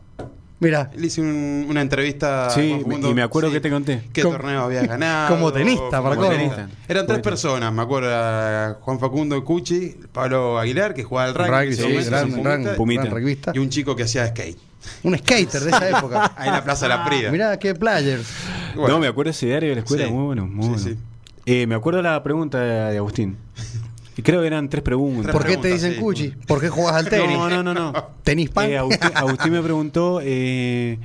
Mira, Le hice un- una entrevista a Sí, y me acuerdo sí, que te conté. ¿Qué torneo había ganado? como tenista, para como tenista. Eran tres personas, me acuerdo. Juan Facundo Cuchi, Pablo Aguilar, que jugaba al rugby. sí, momento, gran, gran, pumita, Pumita. gran revista. Y un chico que hacía skate. Un skater de esa época. Ahí en la Plaza de la Prida. Mirá, qué players. Bueno, No, me acuerdo ese diario de la escuela, Sí, muy bueno, muy sí, bueno. sí. Eh, me acuerdo la pregunta de Agustín. Y creo que eran tres preguntas. ¿Por qué te dicen sí. Cuchi? ¿Por qué juegas al tenis? No, no, no, no. ¿Tenis pan? Eh, Agustín, Agustín me preguntó eh,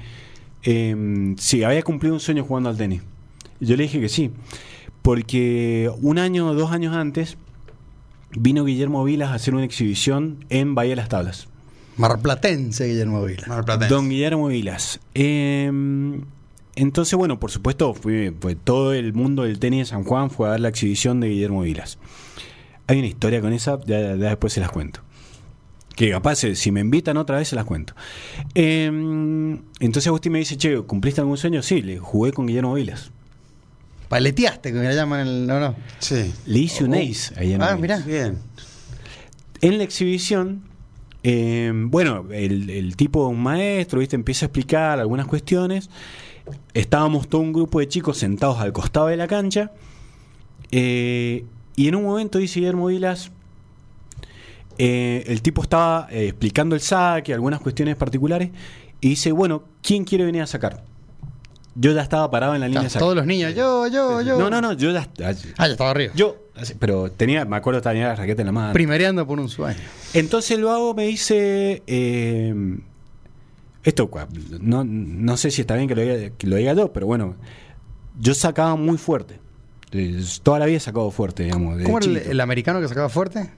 eh, si había cumplido un sueño jugando al tenis. Y yo le dije que sí. Porque un año o dos años antes vino Guillermo Vilas a hacer una exhibición en Bahía de las Tablas. Marplatense, Guillermo Vila. Mar Platense. Don Guillermo Vilas. Eh, entonces, bueno, por supuesto, fue, fue todo el mundo del tenis de San Juan fue a ver la exhibición de Guillermo Vilas. Hay una historia con esa, ya, ya después se las cuento. Que capaz, eh, si me invitan otra vez, se las cuento. Eh, entonces Agustín me dice, che, ¿cumpliste algún sueño? Sí, le jugué con Guillermo Vilas. Paleteaste, que me la llaman en el. No, no. Sí. Le hice un Oh. ace a Guillermo Ah, Vilas. mirá. Bien. En la exhibición, eh, bueno, el, el tipo, un maestro, ¿viste? empieza a explicar algunas cuestiones. Estábamos todo un grupo de chicos sentados al costado de la cancha. eh, y en un momento dice Guillermo Vilas, eh, el tipo estaba eh, explicando el saque, algunas cuestiones particulares, y dice, bueno, ¿quién quiere venir a sacar? Yo ya estaba parado en la línea de saque. todos los niños, yo, yo, yo. No, no, no, yo ya... Ah, ya estaba arriba. Yo, pero tenía, me acuerdo, tenía la raqueta en la mano. Primereando por un sueño. Entonces lo hago, me dice. eh, esto, no, no sé si está bien que lo, diga, que lo diga yo, pero bueno. Yo sacaba muy fuerte. Eh, Toda la vida he sacado fuerte, digamos. de ¿Cómo era el, americano que sacaba fuerte?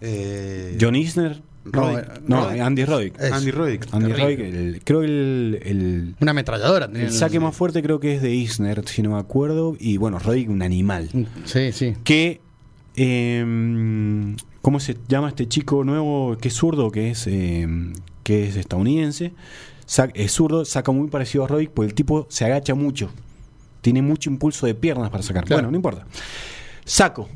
Eh, John Isner. Roddick. eh, No, Roddick. Andy Roddick. Eso. Andy Roddick. Andy terrible. Roddick, el- creo que el, el, Una ametralladora. el saque más fuerte creo que es de Isner, si no me acuerdo. Y bueno, Roddick, un animal. Sí, sí. que eh, ¿cómo se llama este chico nuevo que es zurdo que es eh, que es estadounidense Sa- es zurdo saca muy parecido a Roddick porque el tipo se agacha mucho tiene mucho impulso de piernas para sacar Claro. bueno no importa saco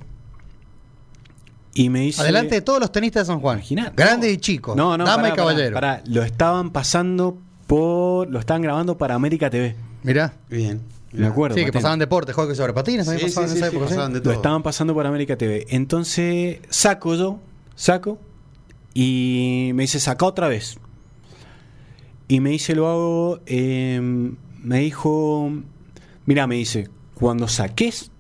y me dice Adelante de todos los tenistas de San Juan. Imaginá, Grandes no. y chicos. no no Dama pará, y caballero. pará, pará. lo estaban pasando por lo estaban grabando para América TV Mirá. Bien. me acuerdo Sí, que pasaban deportes, hockey sobre patines. Sí, también sí, pasaban sí, en esa sí, época, ¿sí? pasaban de Lo estaban pasando por América TV. Entonces saco yo, saco, y me dice, saca otra vez. Y me dice, lo hago, eh, me dijo, mira, me dice, cuando saques,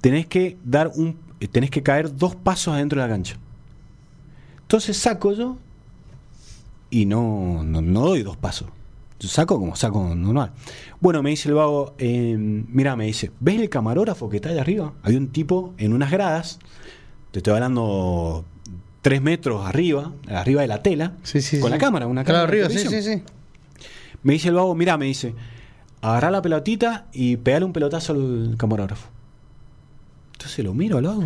tenés que dar un, tenés que caer dos pasos adentro de la cancha. Entonces saco yo y no, no, no doy dos pasos. Yo saco como saco normal. Bueno, me dice el vago, eh, mira, me dice, ¿ves el camarógrafo que está allá arriba? Hay un tipo en unas gradas, te estoy hablando tres metros arriba, arriba de la tela, Sí, sí, con sí. la cámara, una Claro, cámara. de arriba, sí, sí, sí. Me dice el vago, mira, me dice, agarrá la pelotita y pegale un pelotazo al camarógrafo. Entonces lo miro al vago.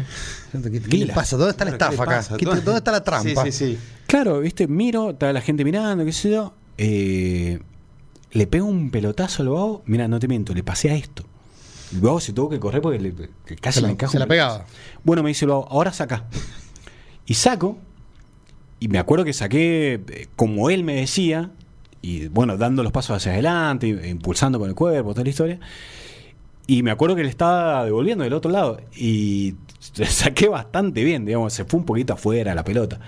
¿Qué, le pasa? ¿Dónde está la Claro, ¿qué estafa acá? ¿Dónde está la trampa? Sí, sí, sí. Claro, viste, miro, está la gente mirando, qué sé yo. eh, le pego un pelotazo al vago. Mira, no te miento, le pasé a esto. El vago se tuvo que correr porque le- que casi Se la- me cajo se la pegaba. Bueno, me dice el vago, ahora saca. Y saco, y me acuerdo que saqué eh, como él me decía, y bueno, dando los pasos hacia adelante, impulsando con el cuerpo, toda la historia. Y me acuerdo que le estaba devolviendo del otro lado. Y saqué bastante bien, digamos, se fue un poquito afuera la pelota.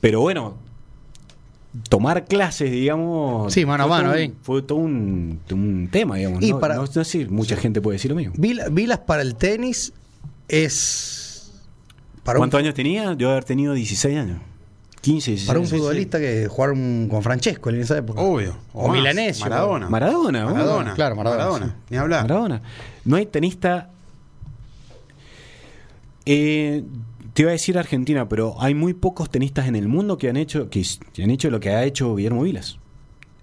Pero bueno, tomar clases, digamos. Sí, mano a mano, ahí. Fue todo un, un tema, digamos. Y no, para- no- no sé, mucha gente puede decir lo mismo. Vila- Vilas para el tenis es. Para un, ¿Cuántos años tenía? Yo haber tenido 16 años. 15, 16 para un futbolista que jugaron con Francesco en esa época. Obvio. O. Milanesio. Maradona. Maradona, ¿no? Maradona. Claro, Maradona, sí. Ni hablar. Maradona. No hay tenista. Eh, te iba a decir Argentina, pero hay muy pocos tenistas en el mundo que han hecho que, que han hecho lo que ha hecho Guillermo Vilas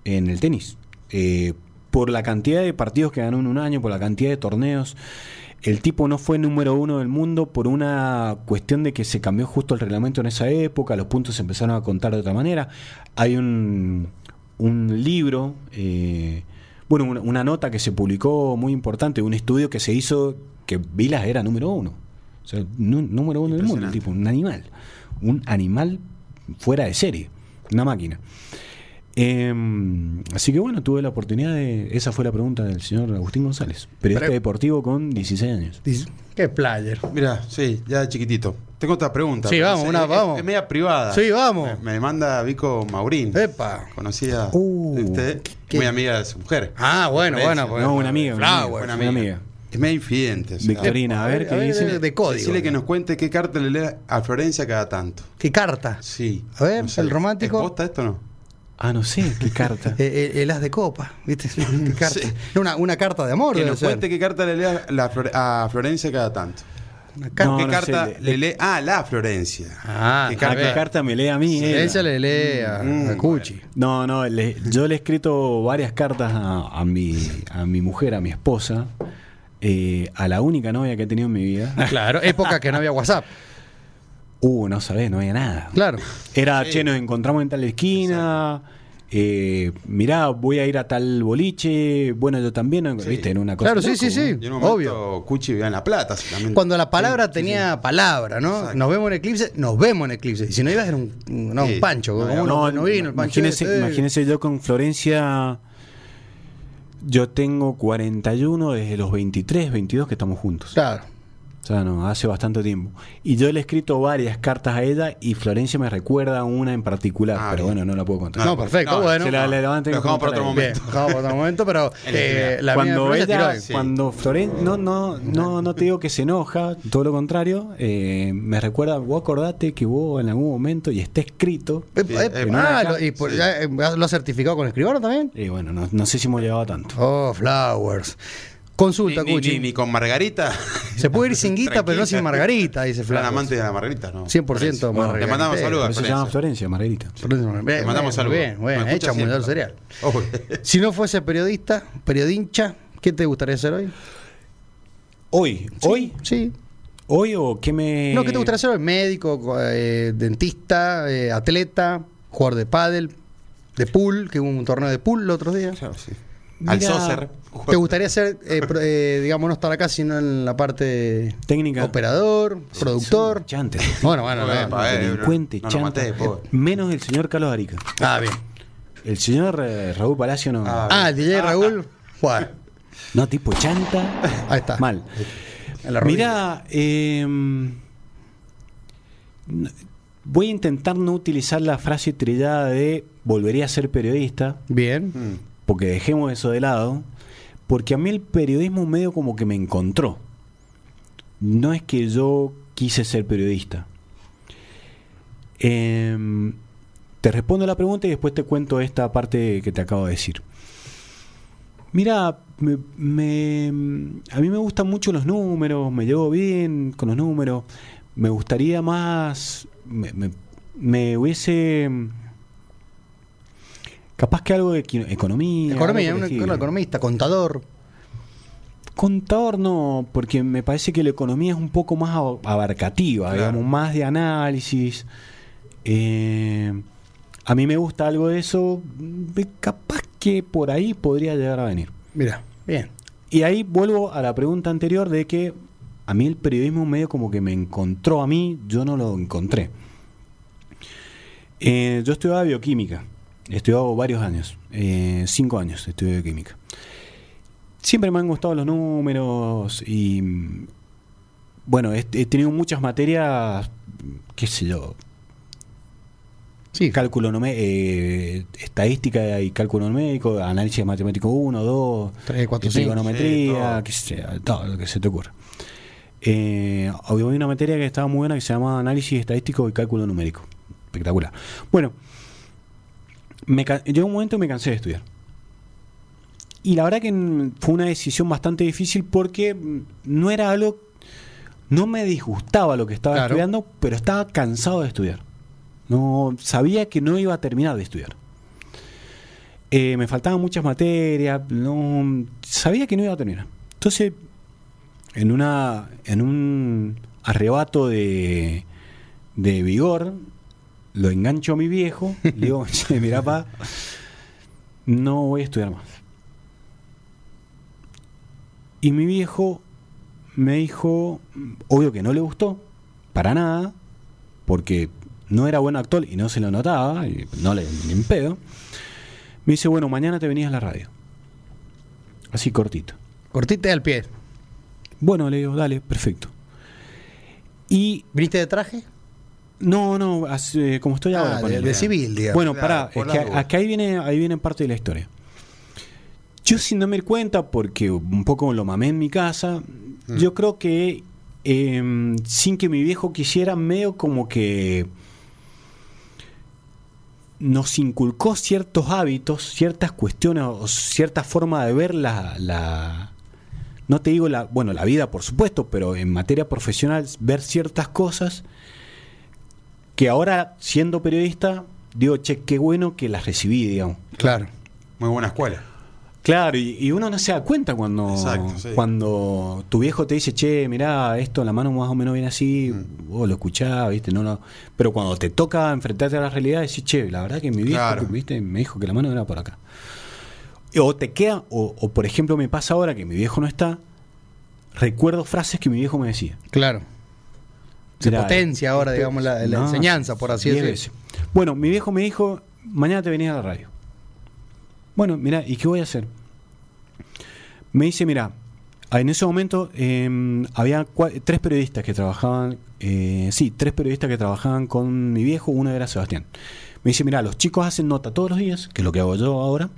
en el tenis. Eh, por la cantidad de partidos que ganó en un año, por la cantidad de torneos. El tipo no fue número uno del mundo por una cuestión de que se cambió justo el reglamento en esa época, los puntos se empezaron a contar de otra manera. Hay un, un libro, eh, bueno, una, una nota que se publicó muy importante, un estudio que se hizo que Vilas era número uno. O sea, número uno del mundo, el tipo, un animal. Un animal fuera de serie, una máquina. Em, así que bueno, tuve la oportunidad de. Esa fue la pregunta del señor Agustín González, periodista Pero- deportivo con 16 años. Dice, Qué player. Mira, sí, ya de chiquitito. Tengo otra pregunta. Sí, vamos, es- una, es- vamos. Es media privada. Sí, vamos. Me, me manda Vico Maurín. Epa. Conocida Uh, de usted, ¿qué? muy amiga de su mujer. Ah, bueno, bueno. pues, No, una amiga, una Flower. amiga, Buena una amiga. amiga. Es media infidente. o sea, Victorina, a ver qué dice. De, de código. Decirle que nos cuente qué carta le lee a Florencia cada tanto. ¿Qué carta? Sí. A ver, el romántico. ¿Es posta esto o no? Ah, no sé, qué carta. Eh, eh, el as de copa, ¿viste? ¿Qué carta? Sí. No, Una, una carta de amor, Que nos ser. cuente qué carta le lee a, la Flore- a Florencia cada tanto. Una carta. No, ¿Qué no carta sé, le, le- lee a la Florencia? Ah, ¿Qué carta? ¿Qué ver. carta me lee a mí? Ella le lee a, Mm, a Cuchi. No, no, le- yo le he escrito varias cartas a, a mi, a mi mujer, a mi esposa, eh, a la única novia que he tenido en mi vida. Claro, época que no había WhatsApp. Uh, no sabés, no había nada. Claro. Era, Sí. che, nos encontramos en tal esquina. Eh, mirá, voy a ir a tal boliche. Bueno, yo también, ¿no? Sí. ¿viste? En una cosa Claro, sí, sí, sí. ¿no? Obvio. Cuchi vivía en La Plata. Cuando la palabra Sí, sí, tenía palabra, ¿no? Exacto. Nos vemos en eclipse, nos vemos en eclipse. Y si no ibas era un, no, Sí. un pancho. No, como No, no, no vino el pancho. imagínese, ese, eh. imagínese yo con Florencia. Yo tengo 41 desde los 23, 22 que estamos juntos. Claro. O sea, no, hace bastante tiempo. Y yo le he escrito varias cartas a ella y Florencia me recuerda una en particular, Ah, pero bien. bueno, no la puedo contar. No, perfecto, bueno. Se la, le van a tener Lo que dejamos para otro ella. Bien, dejamos para otro momento, pero eh, la mía cuando Florencia tiró ella, ahí. Sí. cuando Florencia, no, no, no, no te digo que se enoja, todo lo contrario, eh, me recuerda, vos acordate que vos en algún momento, y está escrito, Eh, Bien, eh, eh, ah, lo- y por- sí. ya, eh, ¿Lo ha certificado con escribano también? y bueno, no, no sé si hemos llegado a tanto. Oh, Flowers. Consulta, Ni, ni- Cuchi. ni- ni con Margarita. Se puede ir sin guita, pero no sin. Margarita, dice Flowers. amante de la Margarita, ¿no? 100% Florencia. Margarita. Le mandamos saludos se llama Florencia. Florencia, Margarita. Bien, Le mandamos bien, saludos. Bien, escucha hecha muy cereal. Oh, Si no fuese periodista, periodincha, ¿qué te gustaría ser hoy? Hoy, hoy, Sí. hoy o qué me... No, ¿qué te gustaría ser hoy? Médico, co- eh, dentista, eh, atleta, jugador de pádel, de pool, que hubo un torneo de pool el otro día. claro, sí. Al Saucer. ¿Te gustaría ser, eh, pro- eh, digamos, no estar acá, sino en la parte Técnica. operador, productor? Chante. Bueno, bueno, Bueno, no. Delincuente, no maté, pobre. Menos el señor Carlos Arica. Ah, bien. El señor eh, Raúl Palacio no. Ah, Ah, el DJ Raúl, Juan. No, tipo chanta. Ahí está. Mal. Mira, eh, n- voy a intentar no utilizar la frase trillada de volvería a ser periodista, Bien. Mm. Porque dejemos eso de lado, porque a mí el periodismo medio como que me encontró. No es que yo quise ser periodista. Em, te respondo la pregunta y después te cuento esta parte que te acabo de decir. Mira, me- a mí me gustan mucho los números, me llevo bien con los números. Me gustaría más, me- me hubiese, capaz que algo de economía. Economía, un, economista, contador. Contador no, porque me parece que la economía es un poco más ab- abarcativa, Claro. digamos, más de análisis. Eh, a mí me gusta algo de eso, capaz que por ahí podría llegar a venir. Mira, bien. Y ahí vuelvo a la pregunta anterior de que a mí el periodismo medio como que me encontró a mí, yo no lo encontré. Eh, yo estudiaba bioquímica, estudiado varios años, eh, cinco años estudié bioquímica. Siempre me han gustado los números y bueno, he, he tenido muchas materias, qué sé yo, Sí, cálculo eh, estadística y cálculo numérico, análisis matemático 1, 2, Tres, cuatro, cinco. trigonometría, Sí, qué sé yo, todo lo que se te ocurra. Eh, había una materia que estaba muy buena que se llama análisis estadístico y cálculo numérico. Espectacular. Bueno, me, un momento que me cansé de estudiar. Y la verdad que fue una decisión bastante difícil porque mm, no era algo, no me disgustaba lo que estaba Claro. estudiando, pero estaba cansado de estudiar. No sabía que no iba a terminar de estudiar. Eh, me faltaban muchas materias, no sabía que no iba a terminar. Entonces, en una en un arrebato de, de vigor, lo engancho a mi viejo, le digo, "Che, mirá, pa, no voy a estudiar más. Y mi viejo me dijo, obvio que no le gustó, para nada, porque no era buen actor y no se lo notaba, y no le ni en pedo. Me dice, bueno, mañana te venías a la radio. Así cortito. Cortite al pie. Bueno, le digo, dale, perfecto. Y ¿Viniste de traje? No, no, hace- como estoy ahora. Ah, de, ponele. de civil, digamos. Bueno, Claro, pará, es que acá ahí viene, ahí viene parte de la historia. Yo sin darme cuenta, porque un poco lo mamé en mi casa, Mm. yo creo que eh, sin que mi viejo quisiera, medio como que nos inculcó ciertos hábitos, ciertas cuestiones o cierta forma de ver la, la- no te digo la, bueno, la vida por supuesto, pero en materia profesional ver ciertas cosas que ahora siendo periodista digo, che, qué bueno que las recibí, digamos. Claro. Muy buena escuela. Claro, y, y uno no se da cuenta cuando, Exacto, sí. cuando tu viejo te dice, che, mirá, esto la mano más o menos viene así, Mm. vos lo escuchás, viste, no, no. Pero cuando te toca enfrentarte a la realidad, decís, che, la verdad que mi viejo, Claro. viste, me dijo que la mano era por acá. O te queda, o, o por ejemplo me pasa ahora que mi viejo no está, recuerdo frases que mi viejo me decía. Claro. Se Mirá, potencia ahora, digamos, la, la no, enseñanza, por así decirlo. Bueno, mi viejo me dijo, mañana te venís a la radio. Bueno, mira, ¿y qué voy a hacer? Me dice, mira, en ese momento eh, había tres periodistas que trabajaban, eh, sí, tres periodistas que trabajaban con mi viejo, uno era Sebastián. Me dice, mira, los chicos hacen nota todos los días, que es lo que hago yo ahora,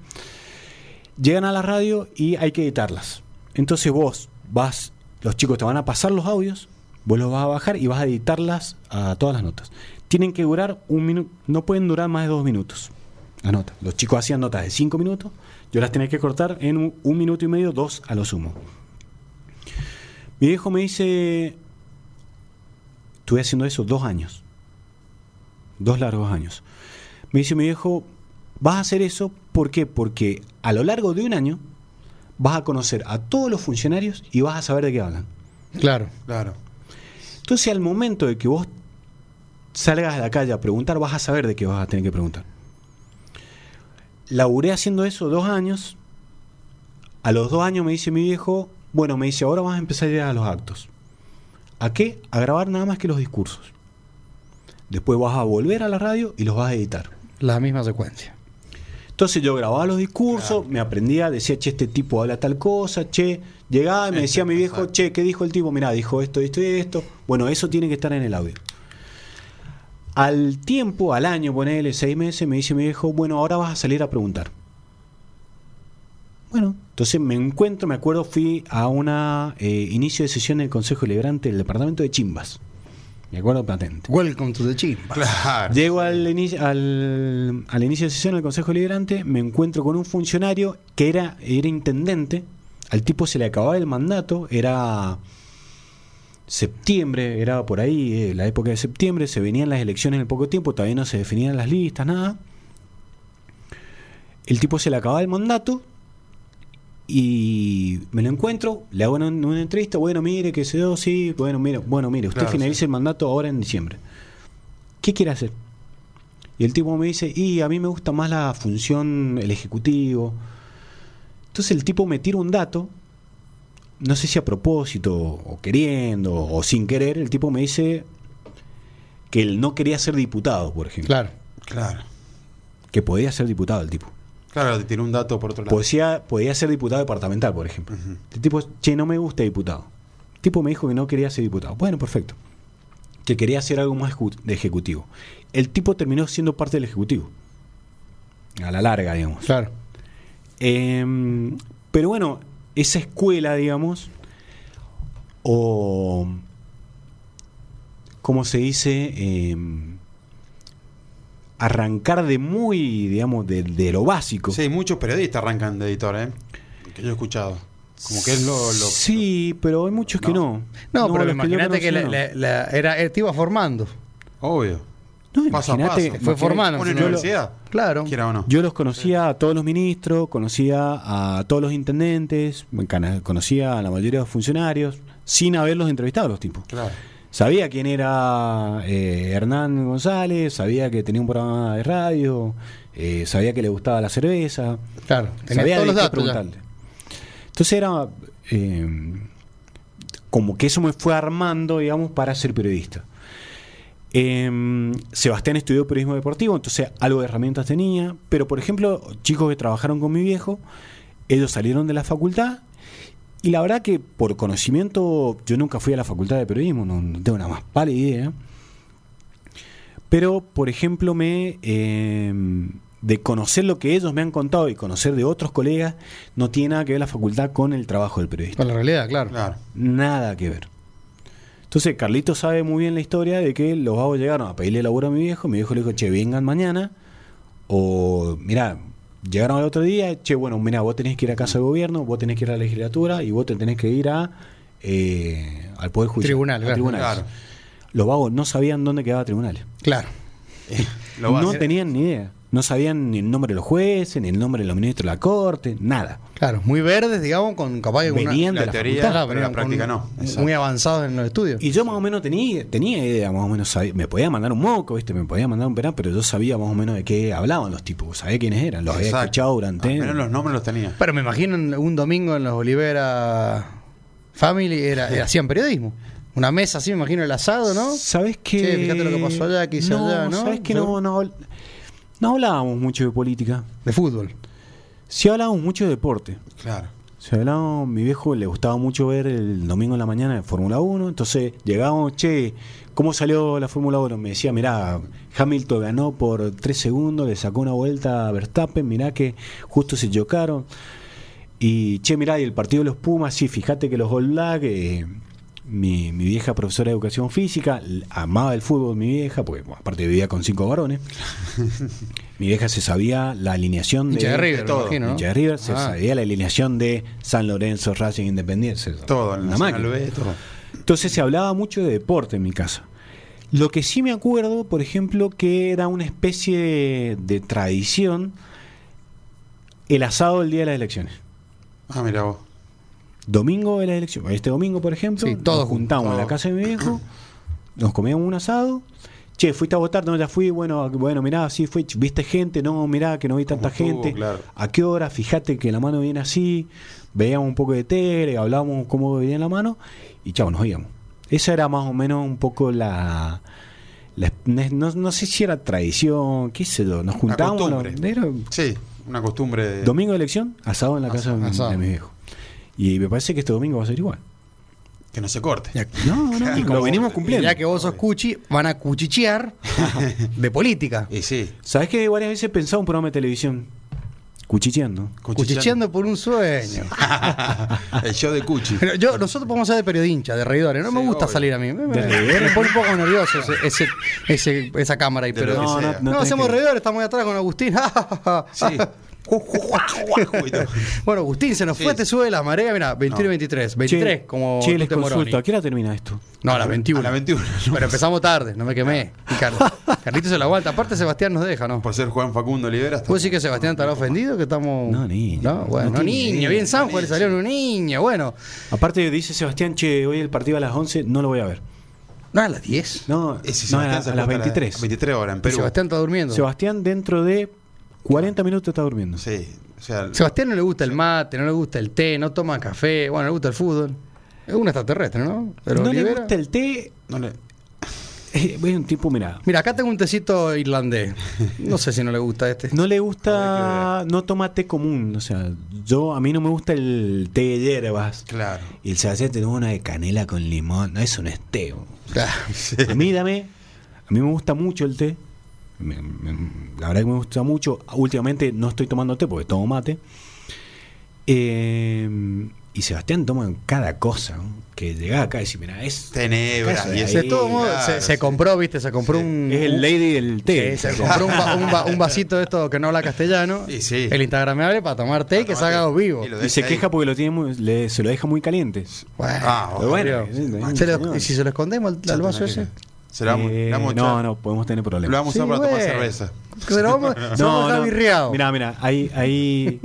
llegan a la radio y hay que editarlas. Entonces vos vas, los chicos te van a pasar los audios, vos los vas a bajar y vas a editarlas a todas las notas. Tienen que durar un minuto, no pueden durar más de dos minutos. La nota. Los chicos hacían notas de cinco minutos, yo las tenía que cortar en un, un minuto y medio, dos a lo sumo. Mi viejo me dice, estuve haciendo eso dos años, dos largos años. Me dice mi viejo, vas a hacer eso, ¿por qué? Porque a lo largo de un año vas a conocer a todos los funcionarios y vas a saber de qué hablan. Claro. Claro. Entonces al momento de que vos salgas a la calle a preguntar, vas a saber de qué vas a tener que preguntar. Laburé haciendo eso dos años. A los dos años me dice mi viejo, bueno, me dice, ahora vas a empezar a ir a los actos. ¿A qué? A grabar nada más que los discursos. Después vas a volver a la radio y los vas a editar. La misma secuencia. Entonces yo grababa los discursos, Claro. me aprendía, decía, che, este tipo habla tal cosa, che, llegaba y me decía mi viejo, Exacto. che, ¿qué dijo el tipo? Mirá, dijo esto, esto y esto. Bueno, eso tiene que estar en el audio. Al tiempo, al año, ponele seis meses, me dice mi viejo, bueno, ahora vas a salir a preguntar. Bueno, entonces me encuentro, me acuerdo, fui a una eh, inicio de sesión del Consejo Liberante del Departamento de Chimbas. Me acuerdo patente. Welcome to the chimba. Claro. Llego al, inicio, al, al inicio de sesión del Consejo Liberante, me encuentro con un funcionario que era, era intendente, al tipo se le acababa el mandato, era septiembre, era por ahí, eh, la época de septiembre, se venían las elecciones en poco tiempo, todavía no se definían las listas, nada. El tipo se le acababa el mandato y me lo encuentro, le hago una, una entrevista, bueno, mire, que se dio, sí, bueno, mire, bueno, mire, usted Claro, finaliza sí. el mandato ahora en diciembre. ¿Qué quiere hacer? Y el tipo me dice, y a mí me gusta más la función, el ejecutivo. Entonces el tipo me tira un dato no sé si a propósito, o queriendo, o sin querer, el tipo me dice que él no quería ser diputado, por ejemplo. Claro. Claro. Que podía ser diputado el tipo. Claro, tiene un dato por otro lado. Podía, podía ser diputado departamental, por ejemplo. El tipo, che, no me gusta diputado. El tipo me dijo que no quería ser diputado. Bueno, perfecto. Que quería hacer algo más de ejecutivo. El tipo terminó siendo parte del ejecutivo. A la larga, digamos. Claro. Em, pero bueno, esa escuela, digamos, o ¿cómo se dice? Em, arrancar de muy, digamos, de, de lo básico. Sí, muchos periodistas arrancan de editor, ¿eh? Que yo he escuchado. Como que es lo. lo sí, pero hay muchos que no. No, pero imagínate que, conocí, la- no. la- la- era, él te iba formando. Obvio. No, Paso a paso. Fue formando. Una lo- universidad. Claro. Quiera o no. Yo los conocía a todos los ministros, conocía a todos los intendentes, conocía a la mayoría de los funcionarios, sin haberlos entrevistado a los tipos. Claro. Sabía quién era eh, Hernán González, sabía que tenía un programa de radio, eh, sabía que le gustaba la cerveza, Claro. Tenía sabía todos de los datos. ya. preguntarle. Entonces era eh, como que eso me fue armando, digamos, para ser periodista. Eh, Sebastián estudió periodismo deportivo, entonces algo de herramientas tenía, pero por ejemplo, chicos que trabajaron con mi viejo, ellos salieron de la facultad y la verdad que por conocimiento, yo nunca fui a la facultad de periodismo, no, no tengo una más pálida idea. Pero, por ejemplo, me eh, de conocer lo que ellos me han contado y conocer de otros colegas, no tiene nada que ver la facultad con el trabajo del periodista. Con la realidad, claro. Claro. Nada que ver. Entonces, Carlito sabe muy bien la historia de que los vagos llegaron a pedirle laburo a mi viejo. Mi viejo le dijo, che, vengan mañana. O, mira, llegaron al otro día, che, bueno, mira, vos tenés que ir a casa de gobierno, vos tenés que ir a la legislatura y vos te tenés que ir a eh, al Poder Judicial. Tribunal, claro. tribunales. Claro. Los vagos no sabían dónde quedaba tribunales. Claro. Lo no tenían ni idea. No sabían ni el nombre de los jueces, ni el nombre de los ministros de la corte, nada. Claro. Muy verdes, digamos, con capaz que con una- Venían de la la teoría, facultad. Pero la venían práctica con- no. Exacto. Muy avanzados en los estudios. Y yo más o menos tenía, tenía idea, más o menos sabía- me podía mandar un moco, ¿viste? me podía mandar un penal, pero yo sabía más o menos de qué hablaban los tipos, sabía quiénes eran, los había escuchado durante. Al menos los nombres los tenía. Pero me imagino un domingo en los Olivera Family era, era hacían periodismo. Una mesa así, me imagino el asado, ¿no? ¿Sabes qué? Che, fíjate lo que pasó allá, que hice no, allá, ¿no? ¿Sabes que no, no, no hablábamos mucho de política? De fútbol. Sí hablábamos mucho de deporte. Claro. Se hablaba, mi viejo le gustaba mucho ver el domingo en la mañana de Fórmula 1, entonces llegábamos, che, ¿cómo salió la Fórmula 1? Me decía, mirá, Hamilton ganó por 3 segundos, le sacó una vuelta a Verstappen, mirá que justo se chocaron. Y, che, mirá, y el partido de los Pumas, sí, fíjate que los All Black, eh, mi, mi vieja profesora de educación física, amaba el fútbol mi vieja, porque bueno, aparte vivía con cinco varones. mi vieja se sabía la alineación de... River, de todo. imagino, ¿no? Hincha de River, se Ah. sabía la alineación de San Lorenzo, Racing Independiente. Todo, una Nacional máquina. B, todo. Entonces se hablaba mucho de deporte en mi casa. Lo que sí me acuerdo, por ejemplo, que era una especie de, de tradición el asado el día de las elecciones. Ah, mira vos. Domingo de las elecciones. Este domingo, por ejemplo, Sí, todos nos juntamos en la casa de mi viejo, nos comíamos un asado. Che, fuiste a votar, no, ya fui, bueno, bueno, mirá, sí fui, viste gente, no, mirá, que no vi tanta estuvo, gente. claro. ¿A qué hora? Fíjate que la mano viene así, veíamos un poco de tele, hablábamos cómo venía la mano y chao, nos íbamos. Esa era más o menos un poco la... la- no, no sé si era tradición, qué sé yo, nos Una juntábamos. costumbre. era- Sí, una costumbre de. domingo de elección, asado en la casa de de mi viejo. Y me parece que este domingo va a ser igual. Que no se corte. No, no, Y lo como- venimos y cumpliendo. Ya que vos sos cuchi, van a cuchichear de política. Y sí. ¿Sabes que varias veces he pensado un programa de televisión? Cuchicheando. Cuchicheando por un sueño. El show de Cuchi. Pero yo, nosotros podemos ser de periodincha, de reidores. No me gusta obvio. salir a mí. Me, me- pone un poco nervioso ese, ese- ese- esa cámara ahí. Pero No, no, no, no hacemos que- reidores, estamos ahí atrás con Agustín. Sí. Bueno, Agustín, se nos Sí, fue, te sube la marea. Mira, 21 y No. 23. 23, Che, como Che, les consulto, ¿a qué hora termina esto? No, a las 21. A las 21. Pero empezamos tarde, no me quemé. Y Car- Carlito se la aguanta. Aparte, Sebastián nos deja, ¿no? Por ser Juan Facundo Olivera. está- ¿Puedo decir que Sebastián estará ofendido? Que estamos. No, niño. No, bueno, No no, tiene niño. Bien San Juan le Niño. salió un niño. Bueno, Aparte dice Sebastián, che, hoy el partido a las 11, no lo voy a ver. no a las 10. No, no, Sebastián a, se a las acuesta 23. 23 horas en Perú. Sebastián está durmiendo. Sebastián dentro de 40 minutos está durmiendo. Sí. O sea, Sebastián no le gusta el mate, no le gusta el té, no toma café, bueno, le gusta el fútbol. Es un extraterrestre, ¿no? Pero no le gusta el té. no le- eh, Es un tipo, mira. Mira, acá tengo un tecito irlandés. No sé si no le gusta este. No le gusta, no toma té común, o sea, yo a mí no me gusta el té de hierbas. Claro. Y el Sebastián tiene una de canela con limón, no eso no es. Ah, A mí dame, a mí me gusta mucho el té. Me- me- la verdad que me gusta mucho. Últimamente no estoy tomando té porque tomo mate. Eh, y Sebastián toma cada cosa. ¿no? Que llega acá y dice, mira, es, Tenebra. Y ese- claro, se, compró, viste, se compró un. es el lady del té. Sí, se compró un, va- un va- un vasito de esto que no habla castellano. Sí. El Instagramable para tomar té y que Para salga vivo. Y se ahí. queja porque lo tiene muy- le- se lo deja muy caliente. Bueno, Ah, bueno. ¿Y si se lo escondemos al, al vaso ese? Lo vamos, Eh, le vamos a no, echar- no, podemos tener Lo problemas. vamos a usar para tomar cerveza. Se lo vamos, lo dejar birriado. Mira, mira, ahí, ahí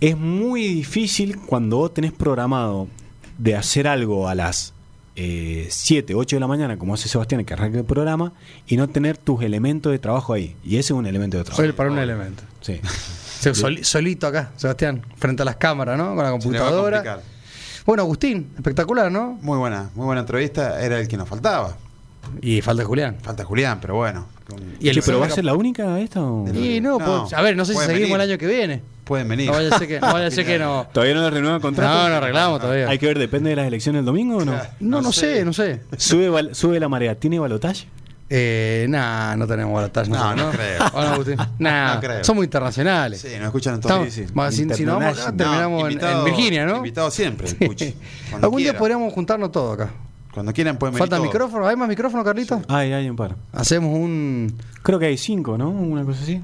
es muy difícil cuando vos tenés programado de hacer algo a las eh, 7, 8 de la mañana, como hace Sebastián, que arranca el programa, y no tener tus elementos de trabajo ahí. Y ese es un elemento de trabajo. Soy para un elemento. Sí. Solito acá, Sebastián, frente a las cámaras, ¿no? Con la Se le va a computadora. Bueno, Agustín, espectacular, ¿no? Muy buena, muy buena entrevista. Era el que nos faltaba. Y falta Julián. Falta Julián, pero bueno. Y el pero va a ser la única esta o- Y no, No, pues, a ver, no sé si seguimos venir. el año que viene. Pueden venir. No vaya a ser que no. Vaya a ser que no. ¿Todavía no le renuevan el contrato? No, no arreglamos todavía. Hay que ver, depende de las elecciones del domingo o no. Claro. No, no, No sé, sé. no sé. ¿Sube, sube la marea? ¿Tiene balotaje? Eh, nah, no tenemos balotaje. No, nosotros, no creo. ¿O no, Agustín? Nah, No creo. somos internacionales. Sí, nos escuchan en todo. Sí, sí. si, si nos vamos terminamos en- invitado- en, Virginia, ¿no? Invitado siempre, Sí. Algún día podríamos juntarnos todos acá. Cuando quieran pueden venir. ¿Falta todos. micrófono? ¿Hay más micrófono, Carlito? Ay, hay un par. Hacemos un. Creo que hay cinco, ¿no? Una cosa así.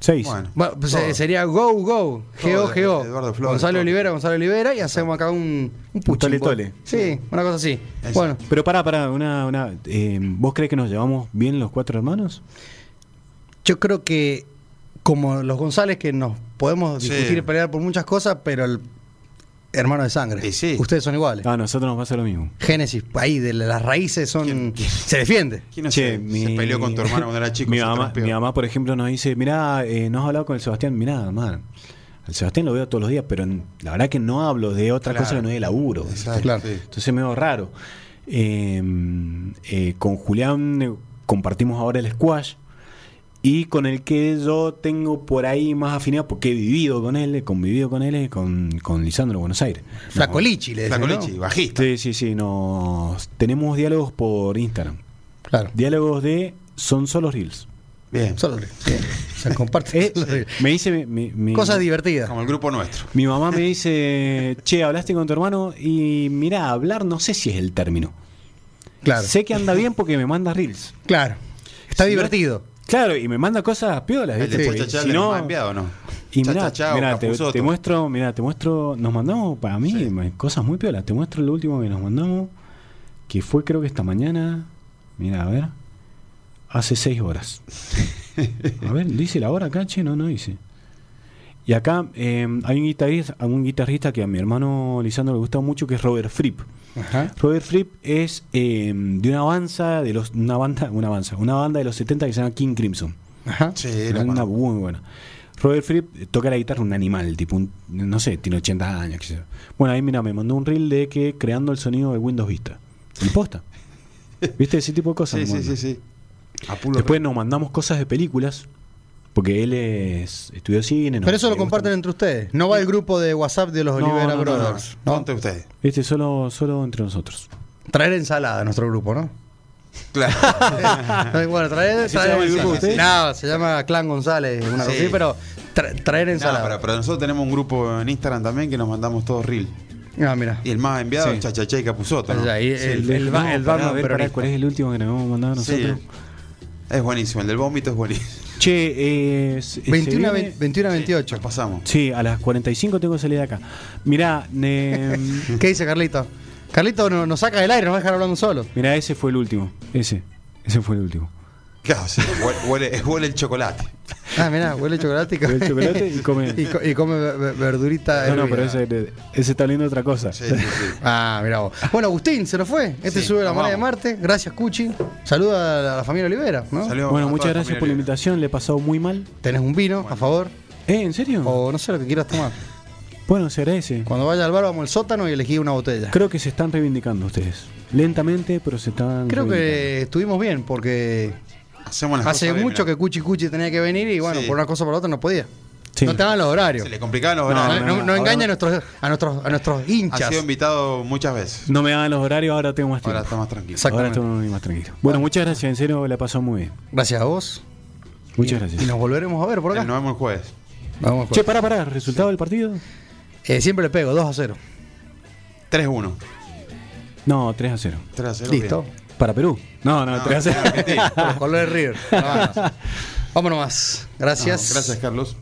Seis. Bueno, Bueno, pues, todo. eh, sería Go Go, GO GO. Eduardo Flores, Gonzalo. Olivera, Gonzalo Olivera y hacemos acá un, un puchín, tole pues. tole. Sí, una cosa así. Eso. Bueno, Pero pará, pará, una, una, eh, ¿vos crees que nos llevamos bien los cuatro hermanos? yo creo que como los González que nos podemos Sí. discutir y pelear por muchas cosas, pero el hermano de sangre. Y sí. Ustedes son iguales. A nosotros nos pasa lo mismo. Génesis, ahí de las raíces son ¿Quién- quién? se defiende. ¿Quién no Che, se, mi- se peleó con tu hermano cuando era chico? Mi se mamá, mi mamá, por ejemplo, nos dice, mirá, eh, no has hablado con el Sebastián, mirá, man, el Sebastián lo veo todos los días, pero la verdad que no hablo de otra Claro. cosa que no de laburo. Exacto, Claro. sí. Entonces es medio raro. Eh, eh, con Julián eh, compartimos ahora el squash y con el que yo tengo por ahí más afinidad porque he vivido con él, he convivido con él, con, con Lisandro Buenos Aires. Flacolichi le decían, Flaco ¿no? Bajista. Sí, sí, sí, nos tenemos diálogos por Instagram. Claro. Diálogos de son solo reels. Bien. Solo sí. Se comparte. Eh, solo- me dice mi, mi- mi- Cosas divertidas. Como el grupo nuestro. mi mamá me dice, che, hablaste con tu hermano y mira, hablar no sé si es el término. Claro. Sé que anda bien porque me manda reels. Claro. Está Si no- divertido. Claro, y me manda cosas piolas. ¿El ¿viste? de Porque Chachachá si no- enviado no? Y mirá, Chachachá o mirá, te, muestro, mira, te muestro, nos mandamos para mí Sí. cosas muy piolas. Te muestro el último que nos mandamos, que fue creo que esta mañana. Mira, a ver, hace seis horas. A ver, dice la hora acá, che, no, no dice. Y acá eh, hay un guitarrista, un guitarrista que a mi hermano Lisandro le gusta mucho, que es Robert Fripp. Ajá. Robert Fripp es eh, de una banda de los, una banda, una banda, una banda de los 70 que se llama King Crimson. Ajá. Sí, Una banda muy buena. Robert Fripp toca la guitarra un animal, tipo, un- no sé, tiene 80 años. qué sé yo. Bueno, ahí mira, me mandó un reel de que creando el sonido de Windows Vista. Y posta. ¿Viste ese tipo de cosas? Sí, sí, sí, sí. Después nos mandamos cosas de películas, porque él es estudió cine. Pero nos- eso lo comparten entre ustedes. No va el grupo de WhatsApp de los No, Olivera no, no, Brothers. no, ¿no? Ponte ustedes. Este solo, solo entre nosotros. Traer ensalada a nuestro grupo, ¿no? Claro. bueno, traer, ¿Así se traer llama el grupo? No, se llama Clan González, una cosa Sí. así, pero tra- traer No, ensalada. pero, pero nosotros tenemos un grupo en Instagram también que nos mandamos todos reel. Ah, mira. Y el más enviado Sí. es Chachachá y Capuzoto. ¿no? Allá, y Sí, el, el, no, el pará, peronista. ¿Cuál es el último que nos hemos mandado Sí, nosotros? Es buenísimo. El del vómito es buenísimo. Che, eh, se- se 21 a viene- 20 21 a 28. Nos pasamos. Sí, a las 45 tengo que salir de acá. Mirá, ¿Qué dice Carlito? Carlito no- nos saca del aire, nos va a dejar hablando solo. mirá, ese fue el último. Ese. Ese fue el último. Claro, sí, huele, huele, el chocolate. Ah, mirá, huele chocolate y come, Huele chocolate y come- y co- y come ver- ver- verdurita. No, no, pero ese, ese está oliendo otra cosa. Sí, sí, sí. Ah, mira vos. Bueno, Agustín, se nos fue. Este Sí, sube la marea de. Marte. Gracias, Cuchi. Saluda a la familia Olivera, ¿no? Bueno, muchas gracias por la invitación, le he pasado muy mal. Tenés un vino, a favor. ¿Eh? ¿En serio? O no sé lo que quieras tomar. Bueno, se agradece. Cuando vaya al bar, vamos al sótano y elegí una botella. Creo que se están reivindicando ustedes. Lentamente, pero se están Creo que estuvimos bien porque Hacemos las hace cosas bien, mucho mirá. que Cuchi Cuchi tenía que venir y bueno, Sí. por una cosa o por la otra no podía. Sí. No te daban los horarios. Se le complicaban los No, no, horarios. no, no, no engaña a nuestros, a nuestros, a nuestros Ha hinchas. sido invitado muchas veces. No me daban los horarios, ahora tengo más tiempo. Ahora está más tranquilo. Exacto. Ahora Exactamente. estoy más tranquilo. Bueno, muchas gracias, en serio, la pasado muy bien. Gracias a vos. Muchas Y gracias. nos volveremos a ver por acá. Nos vemos el jueves. Vamos Che, pará, pará, ¿resultado del partido? Eh, siempre le pego, 2 a 0. 3-1. No, 3 a 0. 3 a 0. Listo. Para Perú. No, no, no te hace Argentina. De River. Nada más. Vámonos más. Gracias. Gracias, Carlos.